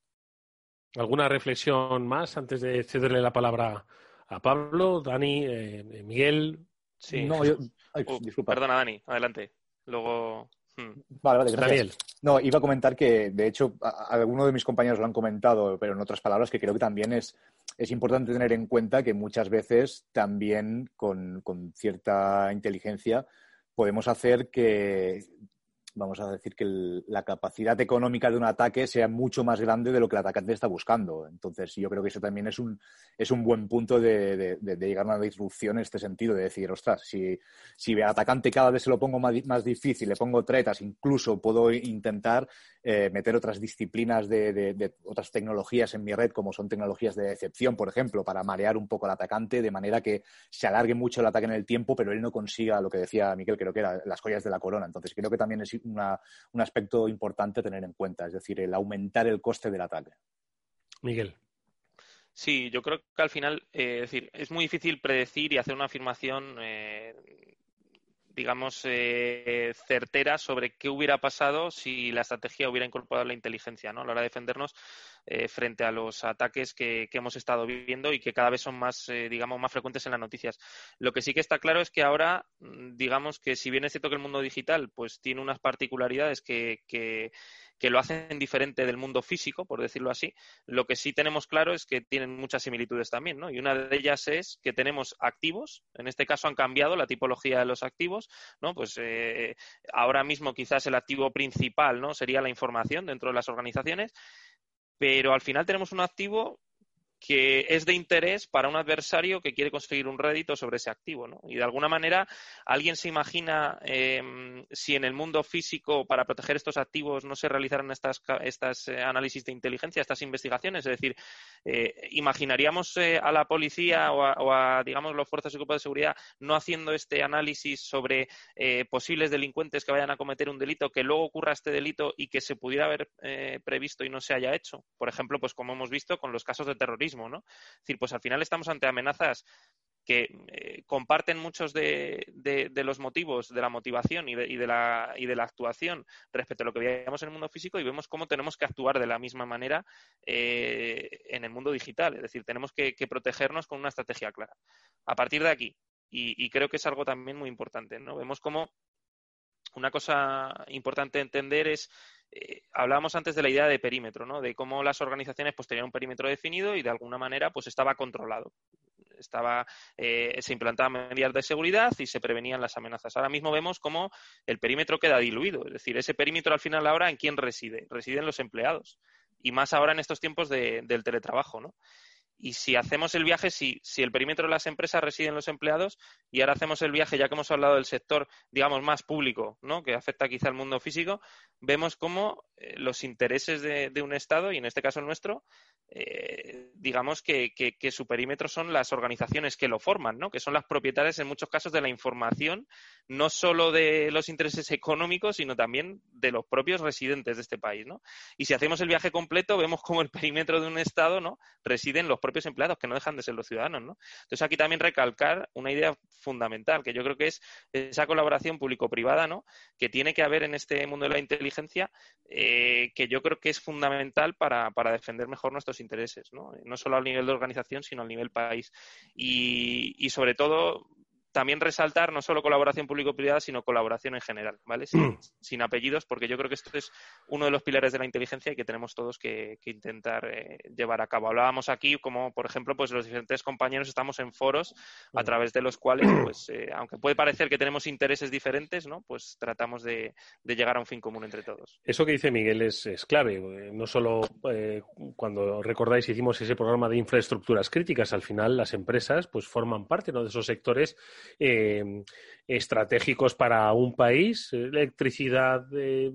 ¿Alguna reflexión más antes de cederle la palabra a Pablo, Dani, eh, Miguel, Sí. No, yo... Disculpa. Perdona, Dani, adelante. Luego. Hmm. Vale, vale, gracias. No, iba a comentar que, de hecho, algunos de mis compañeros lo han comentado, pero en otras palabras, que creo que también es, es importante tener en cuenta que muchas veces también con, con cierta inteligencia podemos hacer que vamos a decir que la capacidad económica de un ataque sea mucho más grande de lo que el atacante está buscando. Entonces, yo creo que eso también es un, es un buen punto de, llegar a una disrupción en este sentido, de decir, ostras, si, si el atacante cada vez se lo pongo más, más difícil, le pongo tretas, incluso puedo intentar eh, meter otras disciplinas de, otras tecnologías en mi red, como son tecnologías de decepción, por ejemplo, para marear un poco al atacante, de manera que se alargue mucho el ataque en el tiempo, pero él no consiga lo que decía Miquel, creo que era las joyas de la corona. Entonces, creo que también es un aspecto importante a tener en cuenta, es decir, el aumentar el coste del ataque. Miguel. Sí, yo creo que al final, eh, es decir, es muy difícil predecir y hacer una afirmación, eh, digamos, eh, certera sobre qué hubiera pasado si la estrategia hubiera incorporado la inteligencia, ¿no? A la hora de defendernos frente a los ataques que, hemos estado viviendo y que cada vez son más, digamos, más frecuentes en las noticias. Lo que sí que está claro es que ahora, mm, digamos, que si bien es cierto que el mundo digital, pues tiene unas particularidades que, que que lo hacen diferente del mundo físico, por decirlo así. Lo que sí tenemos claro es que tienen muchas similitudes también, ¿no? Y una de ellas es que tenemos activos, en este caso han cambiado la tipología de los activos, ¿no? Pues eh, ahora mismo quizás el activo principal, ¿no? Sería la información dentro de las organizaciones, pero al final tenemos un activo que es de interés para un adversario que quiere conseguir un rédito sobre ese activo. ¿no? Y de alguna manera, ¿alguien se imagina em, si en el mundo físico, para proteger estos activos, no se realizaran estas, estas eh, análisis de inteligencia, estas investigaciones? Es decir, eh, ¿imaginaríamos eh, a la policía o a, o a, digamos, las fuerzas y cuerpos de seguridad no haciendo este análisis sobre posibles delincuentes que vayan a cometer un delito, que luego ocurra este delito y que se pudiera haber previsto y no se haya hecho? Por ejemplo, pues como hemos visto con los casos de terrorismo Es decir, pues al final estamos ante amenazas que eh, comparten muchos de, los motivos, de la motivación y de, la, y de la actuación respecto a lo que veíamos en el mundo físico y vemos cómo tenemos que actuar de la misma manera eh, en el mundo digital. Es decir, tenemos que, protegernos con una estrategia clara. A partir de aquí, y, y, creo que es algo también muy importante, ¿no? Vemos cómo una cosa importante entender es eh, hablábamos antes de la idea de perímetro, ¿no? De cómo las organizaciones pues tenían un perímetro definido y de alguna manera pues estaba controlado. Estaba, eh, se implantaban medidas de seguridad y se prevenían las amenazas. Ahora mismo vemos cómo el perímetro queda diluido. Es decir, ese perímetro al final ahora en quién reside. Residen los empleados. Y más ahora en estos tiempos del teletrabajo, ¿no? Y si hacemos el viaje, si, si el perímetro de las empresas reside en los empleados, y ahora hacemos el viaje, ya que hemos hablado del sector, digamos, más público, ¿no? que afecta quizá al mundo físico, vemos cómo eh, los intereses de, de, un Estado, y en este caso el nuestro, eh, digamos que, que, su perímetro son las organizaciones que lo forman, ¿no? que son las propietarias en muchos casos de la información, no solo de los intereses económicos, sino también de los propios residentes de este país. ¿no? Y si hacemos el viaje completo, vemos cómo el perímetro de un Estado ¿no? residen los propios empleados, que no dejan de ser los ciudadanos. ¿no? Entonces aquí también recalcar una idea fundamental, que yo creo que es esa colaboración público-privada, ¿no? que tiene que haber en este mundo de la inteligencia, eh, que yo creo que es fundamental para, para defender mejor nuestros intereses, ¿no? no solo a nivel de organización, sino a nivel país. Y, y sobre todo, también resaltar no solo colaboración público-privada, sino colaboración en general, ¿vale? Sin, apellidos, porque yo creo que esto es uno de los pilares de la inteligencia y que tenemos todos que, intentar eh, llevar a cabo. Hablábamos aquí como, por ejemplo, pues los diferentes compañeros estamos en foros a través de los cuales, pues, eh, aunque puede parecer que tenemos intereses diferentes, ¿no? Pues tratamos de, llegar a un fin común entre todos. Eso que dice Miguel es, clave. Eh, no solo cuando recordáis hicimos ese programa de infraestructuras críticas, al final las empresas pues forman parte de esos sectores eh, estratégicos para un país, electricidad, eh,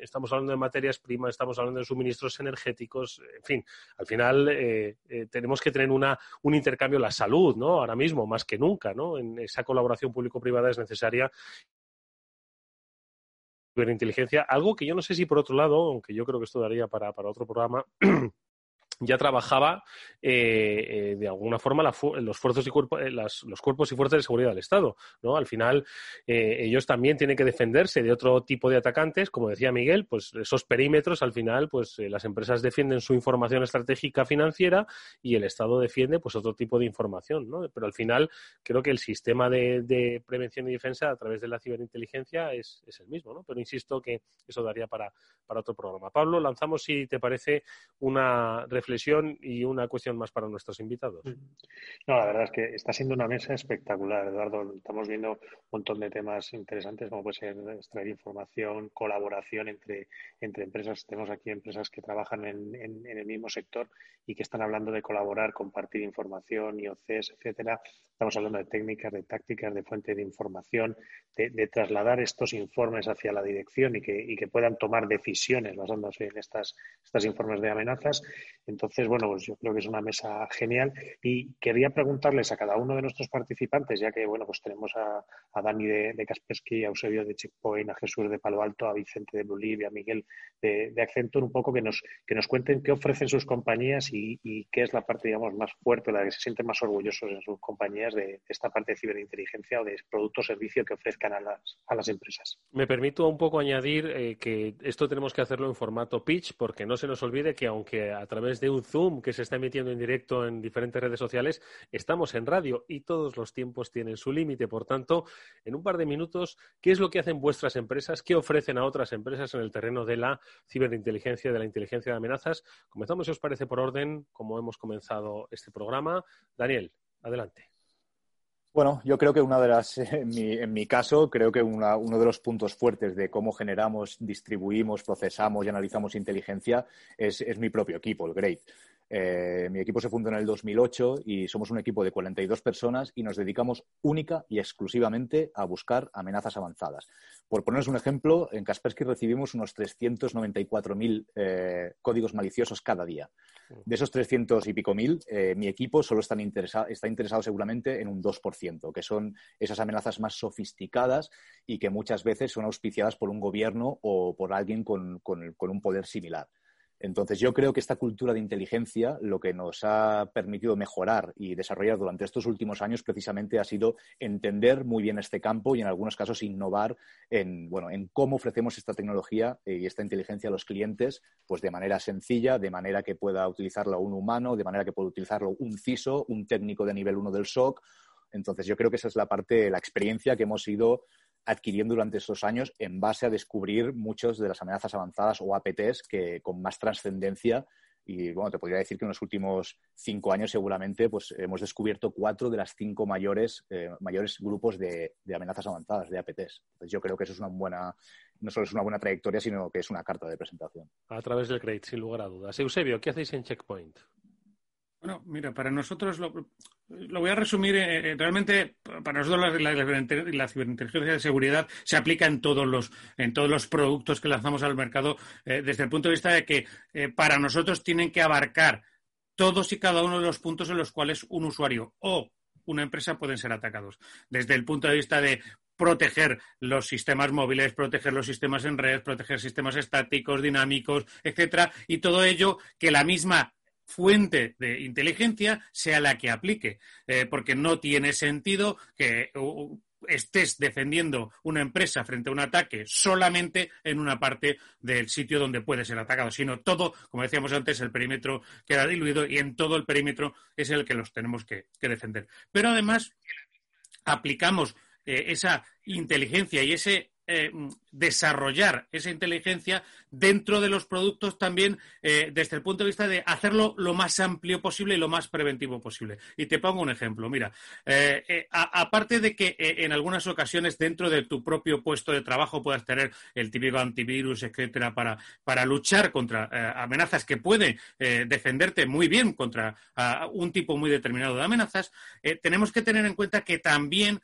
estamos hablando de materias primas, estamos hablando de suministros energéticos, en fin, al final eh, tenemos que tener una, un intercambio, la salud, ¿no? Ahora mismo, más que nunca, ¿no? En esa colaboración público-privada es necesaria inteligencia, algo que yo no sé si por otro lado, aunque yo creo que esto daría para, para otro programa, ya trabajaba eh, eh, de alguna forma los, fuerzos y eh, los cuerpos y fuerzas de seguridad del Estado. ¿no? Al final, ellos también tienen que defenderse de otro tipo de atacantes, como decía Miguel, pues esos perímetros, al final, pues las empresas defienden su información estratégica financiera y el Estado defiende pues otro tipo de información. ¿no? Pero al final, creo que el sistema de, prevención y defensa a través de la ciberinteligencia es, es el mismo. ¿no? Pero insisto que eso daría para, para otro programa. Pablo, lanzamos, si te parece, una reflexión y una cuestión más para nuestros invitados. No, la verdad es que está siendo una mesa espectacular, Eduardo. Estamos viendo un montón de temas interesantes, como puede ser extraer información, colaboración entre, entre empresas. Tenemos aquí empresas que trabajan en, en, el mismo sector y que están hablando de colaborar, compartir información, IOCs, etcétera. Estamos hablando de técnicas, de tácticas, de fuente de información, de, trasladar estos informes hacia la dirección y que, y que puedan tomar decisiones basándose en estas, estas informes de amenazas. Entonces, bueno, pues yo creo que es una mesa genial y quería preguntarles a cada uno de nuestros participantes, ya que, bueno, pues tenemos a, Dani de, Kaspersky, a Eusebio de Checkpoint, a Jesús de Palo Alto, a Vicente de Bolivia, a Miguel de, de, Accenture, un poco que nos, que nos cuenten qué ofrecen sus compañías y, qué es la parte, digamos, más fuerte, la que se sienten más orgullosos en sus compañías de, esta parte de ciberinteligencia o de producto o servicio que ofrezcan a las, a las empresas. Me permito un poco añadir eh, que esto tenemos que hacerlo en formato pitch, porque no se nos olvide que aunque a través de un Zoom que se está emitiendo en directo en diferentes redes sociales, estamos en radio y todos los tiempos tienen su límite. Por tanto, en un par de minutos, ¿qué es lo que hacen vuestras empresas? ¿Qué ofrecen a otras empresas en el terreno de la ciberinteligencia, de la inteligencia de amenazas? Comenzamos, si os parece, por orden, como hemos comenzado este programa. Daniel, adelante. Bueno, yo creo que una de las, en mi, caso, creo que uno de los puntos fuertes de cómo generamos, distribuimos, procesamos y analizamos inteligencia es, es mi propio equipo, el GREAT. Eh, mi equipo se fundó en el 2008 y somos un equipo de 42 personas y nos dedicamos única y exclusivamente a buscar amenazas avanzadas. Por poneros un ejemplo, en Kaspersky recibimos unos 394.000 eh, códigos maliciosos cada día. De esos 300 y pico mil, eh, mi equipo solo está interesado seguramente en un 2%, que son esas amenazas más sofisticadas y que muchas veces son auspiciadas por un gobierno o por alguien con un poder similar. Entonces, yo creo que esta cultura de inteligencia lo que nos ha permitido mejorar y desarrollar durante estos últimos años precisamente ha sido entender muy bien este campo y en algunos casos innovar en, bueno, en cómo ofrecemos esta tecnología y esta inteligencia a los clientes pues de manera sencilla, de manera que pueda utilizarlo un humano, de manera que pueda utilizarlo un CISO, un técnico de nivel 1 del SOC. Entonces, yo creo que esa es la parte, la experiencia que hemos ido adquiriendo durante esos años en base a descubrir muchas de las amenazas avanzadas o APTs que con más trascendencia y bueno, te podría decir que en los últimos cinco años seguramente pues hemos descubierto cuatro de las cinco mayores, eh, mayores grupos de, amenazas avanzadas, de APTs. Yo creo que eso es una buena, no solo es una buena trayectoria, sino que es una carta de presentación. A través del CREDIT, sin lugar a dudas. Eusebio, ¿qué hacéis en Checkpoint? Bueno, mira, para nosotros lo, voy a resumir. Eh, eh, realmente, para nosotros la, la, ciberinteligencia de seguridad se aplica en todos los, en todos los productos que lanzamos al mercado eh, desde el punto de vista de que para nosotros tienen que abarcar todos y cada uno de los puntos en los cuales un usuario o una empresa pueden ser atacados. Desde el punto de vista de proteger los sistemas móviles, proteger los sistemas en red, proteger sistemas estáticos, dinámicos, etcétera, y todo ello que la misma fuente de inteligencia sea la que aplique, eh, porque no tiene sentido que estés defendiendo una empresa frente a un ataque solamente en una parte del sitio donde puede ser atacado, sino todo, como decíamos antes, el perímetro queda diluido y en todo el perímetro es el que los tenemos que, defender. Pero además aplicamos eh, esa inteligencia y ese eh, desarrollar esa inteligencia dentro de los productos también eh, desde el punto de vista de hacerlo lo más amplio posible y lo más preventivo posible. Y te pongo un ejemplo. Mira, eh, aparte de que en algunas ocasiones dentro de tu propio puesto de trabajo puedas tener el típico antivirus, etcétera, para, para luchar contra amenazas que pueden defenderte muy bien contra un tipo muy determinado de amenazas, tenemos que tener en cuenta que también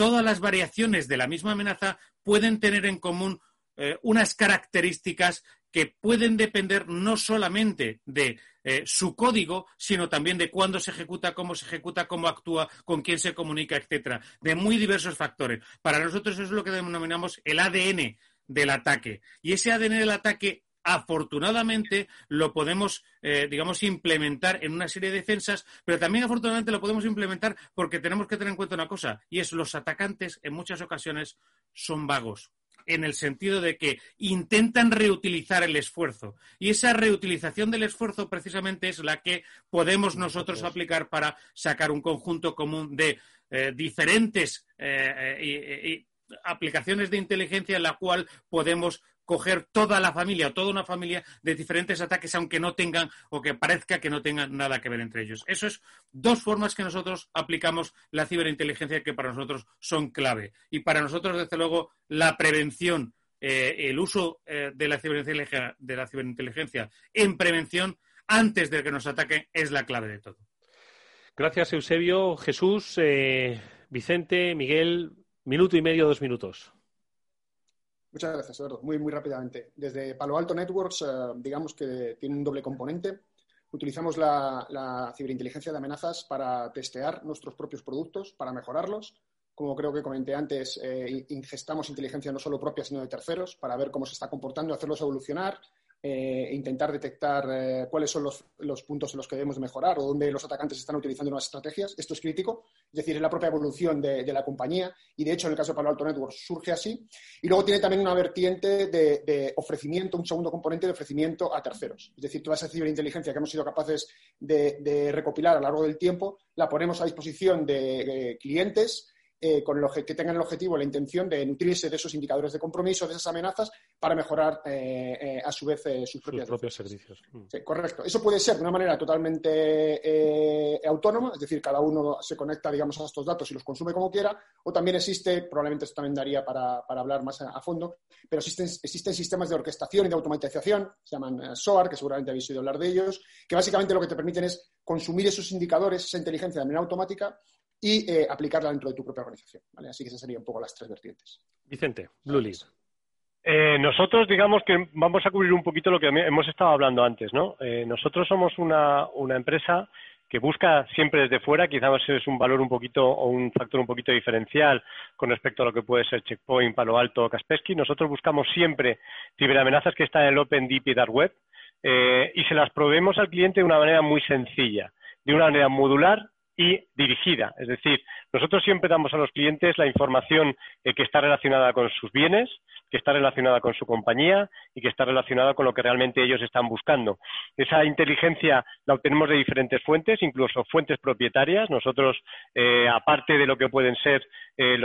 todas las variaciones de la misma amenaza pueden tener en común eh, unas características que pueden depender no solamente de eh, su código, sino también de cuándo se ejecuta, cómo se ejecuta, cómo actúa, con quién se comunica, etcétera, de muy diversos factores. Para nosotros eso es lo que denominamos el ADN del ataque. Y ese ADN del ataque afortunadamente lo podemos, eh, digamos, implementar en una serie de defensas, pero también afortunadamente lo podemos implementar porque tenemos que tener en cuenta una cosa, y es los atacantes en muchas ocasiones son vagos en el sentido de que intentan reutilizar el esfuerzo. Y esa reutilización del esfuerzo precisamente es la que podemos nosotros aplicar para sacar un conjunto común de eh, diferentes eh, aplicaciones de inteligencia en la cual podemos coger toda la familia o toda una familia de diferentes ataques, aunque no tengan o que parezca que no tengan nada que ver entre ellos. Eso es dos formas que nosotros aplicamos la ciberinteligencia que para nosotros son clave. Y para nosotros, desde luego, la prevención, eh, el uso eh, de, la ciberinteligencia, de la ciberinteligencia en prevención antes de que nos ataquen es la clave de todo. Gracias, Eusebio. Jesús, eh, Vicente, Miguel, minuto y medio, dos minutos. Muchas gracias, Eduardo. Muy, muy rápidamente. Desde Palo Alto Networks, eh, digamos que tiene un doble componente. Utilizamos la, ciberinteligencia de amenazas para testear nuestros propios productos, para mejorarlos. Como creo que comenté antes, eh, ingestamos inteligencia no solo propia, sino de terceros, para ver cómo se está comportando, hacerlos evolucionar eh, intentar detectar eh, cuáles son los, puntos en los que debemos mejorar o dónde los atacantes están utilizando nuevas estrategias. Esto es crítico, es decir, es la propia evolución de, la compañía y, de hecho, en el caso de Palo Alto Networks surge así. Y luego tiene también una vertiente de, ofrecimiento, un segundo componente de ofrecimiento a terceros. Es decir, toda esa ciberinteligencia que hemos sido capaces de, recopilar a lo largo del tiempo la ponemos a disposición de clientes eh, con el que tengan el objetivo, la intención de nutrirse de esos indicadores de compromiso, de esas amenazas, para mejorar eh, eh, a su vez sus, propios servicios. Mm. correcto. Eso puede ser de una manera totalmente autónoma, es decir, cada uno se conecta, digamos, a estos datos y los consume como quiera, o también existe, probablemente esto también daría para, hablar más a, fondo, pero existen, existen sistemas de orquestación y de automatización, se llaman SOAR, que seguramente habéis oído hablar de ellos, que básicamente lo que te permiten es consumir esos indicadores, esa inteligencia de manera automática y eh, aplicarla dentro de tu propia organización. Así que esas serían un poco las tres vertientes. Vicente, Blue eh, nosotros, digamos que vamos a cubrir un poquito lo que hemos estado hablando antes, ¿no? Eh, nosotros somos una, empresa que busca siempre desde fuera, quizás es un valor un poquito o un factor un poquito diferencial con respecto a lo que puede ser Checkpoint, Palo Alto o Kaspersky. Nosotros buscamos siempre ciberamenazas que están en el Open Deep y Dark Web y se las proveemos al cliente de una manera muy sencilla, de una manera modular y dirigida. Es decir, nosotros siempre damos a los clientes la información eh, que está relacionada con sus bienes, que está relacionada con su compañía y que está relacionada con lo que realmente ellos están buscando. Esa inteligencia la obtenemos de diferentes fuentes, incluso fuentes propietarias. Nosotros, eh, aparte de lo que pueden ser eh,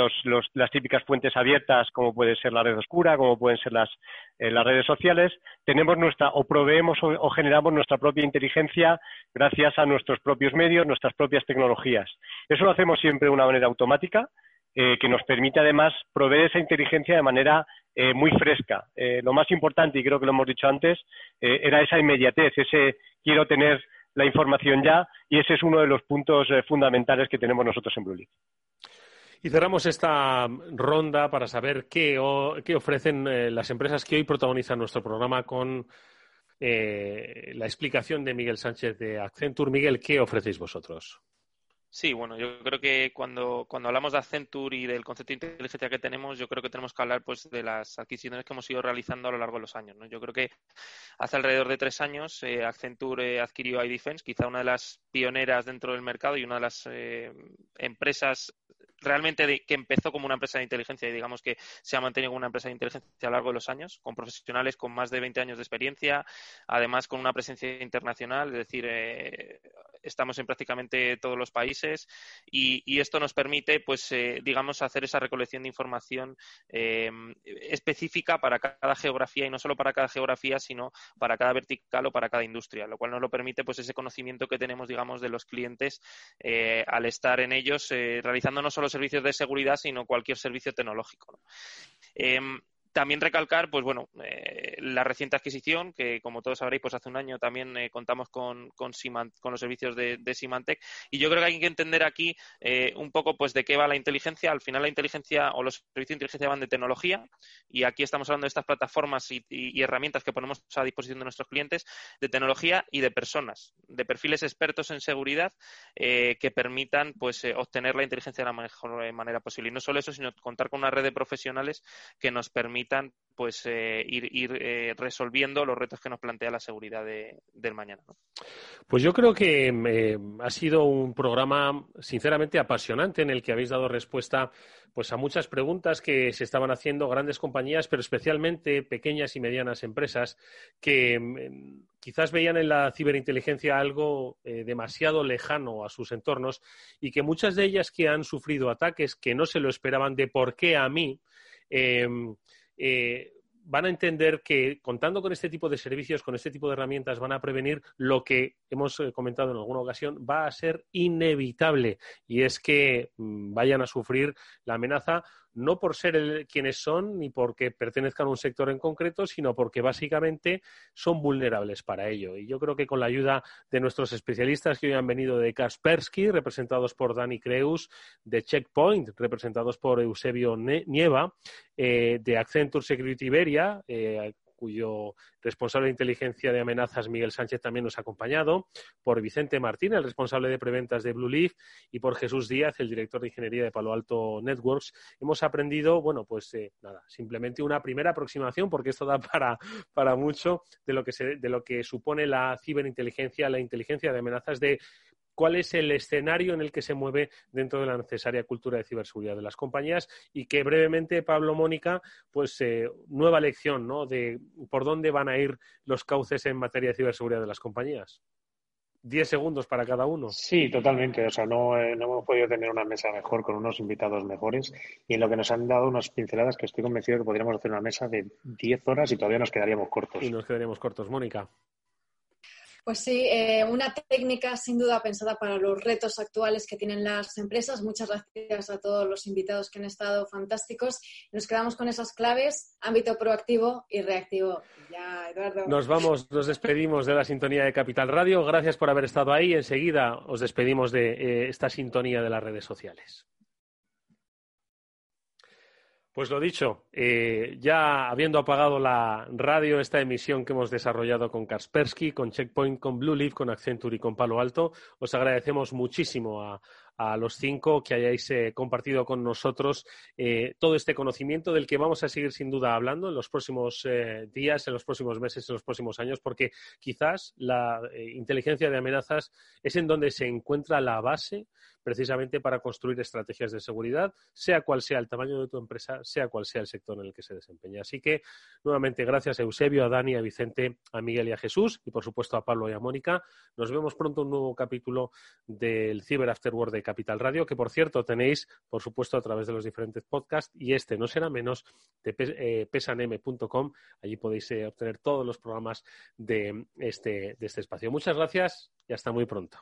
las típicas fuentes abiertas, como puede ser la red oscura, como pueden ser las, eh, las redes sociales, tenemos nuestra, o proveemos o generamos nuestra propia inteligencia gracias a nuestros propios medios, nuestras propias tecnologías. Eso lo hacemos siempre de una manera automática eh, que nos permite además proveer esa inteligencia de manera eh, muy fresca. Eh, lo más importante, y creo que lo hemos dicho antes, era esa inmediatez, ese quiero tener la información ya, y ese es uno de los puntos fundamentales que tenemos nosotros en Blue Y cerramos esta ronda para saber qué, qué ofrecen las empresas que hoy protagonizan nuestro programa con la explicación de Miguel Sánchez de Accenture. Miguel, ¿qué ofrecéis vosotros? Sí, bueno, yo creo que cuando, cuando hablamos de Accenture y del concepto de inteligencia que tenemos, yo creo que tenemos que hablar pues de las adquisiciones que hemos ido realizando a lo largo de los años. ¿no? Yo creo que hace alrededor de tres años eh, Accenture adquirió iDefense, quizá una de las pioneras dentro del mercado y una de las eh, empresas realmente que empezó como una empresa de inteligencia y digamos que se ha mantenido como una empresa de inteligencia a lo largo de los años, con profesionales con más de 20 años de experiencia, además con una presencia internacional, es decir, eh, estamos en prácticamente todos los países y, esto nos permite, pues, eh, digamos, hacer esa recolección de información eh, específica para cada geografía y no solo para cada geografía, sino para cada vertical o para cada industria, lo cual nos lo permite, pues, ese conocimiento que tenemos, digamos, de los clientes al estar en ellos, realizando no solo servicios de seguridad, sino cualquier servicio tecnológico. Em, también recalcar, pues bueno, eh, la reciente adquisición, que como todos sabréis, pues hace un año también eh, contamos con, con, los servicios de, de, Symantec. Y yo creo que hay que entender aquí eh, un poco pues de qué va la inteligencia. Al final la inteligencia o los servicios de inteligencia van de tecnología y aquí estamos hablando de estas plataformas y, herramientas que ponemos a disposición de nuestros clientes, de tecnología y de personas, de perfiles expertos en seguridad que permitan pues obtener la inteligencia de la mejor manera posible. Y no solo eso, sino contar con una red de profesionales que nos permite permitan pues eh, ir, eh, resolviendo los retos que nos plantea la seguridad del mañana. Pues yo creo que eh, ha sido un programa sinceramente apasionante en el que habéis dado respuesta pues a muchas preguntas que se estaban haciendo grandes compañías, pero especialmente pequeñas y medianas empresas que mm, quizás veían en la ciberinteligencia algo demasiado lejano a sus entornos y que muchas de ellas que han sufrido ataques que no se lo esperaban de por qué a mí, eh, van a entender que contando con este tipo de servicios, con este tipo de herramientas, van a prevenir lo que hemos eh, comentado en alguna ocasión, va a ser inevitable. Y es que mm, vayan a sufrir la amenaza no por ser quienes son ni porque pertenezcan a un sector en concreto, sino porque básicamente son vulnerables para ello. Y yo creo que con la ayuda de nuestros especialistas que hoy han venido de Kaspersky, representados por Dani Creus, de Checkpoint, representados por Eusebio Nieva, eh, de Accenture Security Iberia, eh, cuyo responsable de inteligencia de amenazas, Miguel Sánchez, también nos ha acompañado, por Vicente Martín, el responsable de preventas de Blue Leaf, y por Jesús Díaz, el director de ingeniería de Palo Alto Networks. Hemos aprendido, bueno, pues eh, nada, simplemente una primera aproximación, porque esto da para, para mucho de lo, que se, de lo que supone la ciberinteligencia, la inteligencia de amenazas de cuál es el escenario en el que se mueve dentro de la necesaria cultura de ciberseguridad de las compañías y que brevemente, Pablo Mónica, pues eh, nueva lección, ¿no? De por dónde van a ir los cauces en materia de ciberseguridad de las compañías. Diez segundos para cada uno. Sí, totalmente. O sea, no, eh, no, hemos podido tener una mesa mejor con unos invitados mejores y en lo que nos han dado unas pinceladas que estoy convencido que podríamos hacer una mesa de diez horas y todavía nos quedaríamos cortos. Y nos quedaríamos cortos. Mónica. Pues sí, eh, una técnica sin duda pensada para los retos actuales que tienen las empresas. Muchas gracias a todos los invitados que han estado fantásticos. Nos quedamos con esas claves, ámbito proactivo y reactivo. Ya, Eduardo. Nos vamos, nos despedimos de la sintonía de Capital Radio. Gracias por haber estado ahí. Enseguida os despedimos de eh, esta sintonía de las redes sociales. Pues lo dicho, eh, ya habiendo apagado la radio, esta emisión que hemos desarrollado con Kaspersky, con Checkpoint, con Blue Leaf, con Accenture y con Palo Alto, os agradecemos muchísimo a, los cinco que hayáis eh, compartido con nosotros eh, todo este conocimiento del que vamos a seguir sin duda hablando en los próximos eh, días, en los próximos meses, en los próximos años, porque quizás la inteligencia de amenazas es en donde se encuentra la base precisamente para construir estrategias de seguridad, sea cual sea el tamaño de tu empresa, sea cual sea el sector en el que se desempeña. Así que, nuevamente, gracias a Eusebio, a Dani, a Vicente, a Miguel y a Jesús, y por supuesto a Pablo y a Mónica. Nos vemos pronto en un nuevo capítulo del Cyber Afterword de Capital Radio, que por cierto tenéis, por supuesto, a través de los diferentes podcasts y este no será menos de eh, pesanm.com. Allí podéis eh, obtener todos los programas de este, de este espacio. Muchas gracias y hasta muy pronto.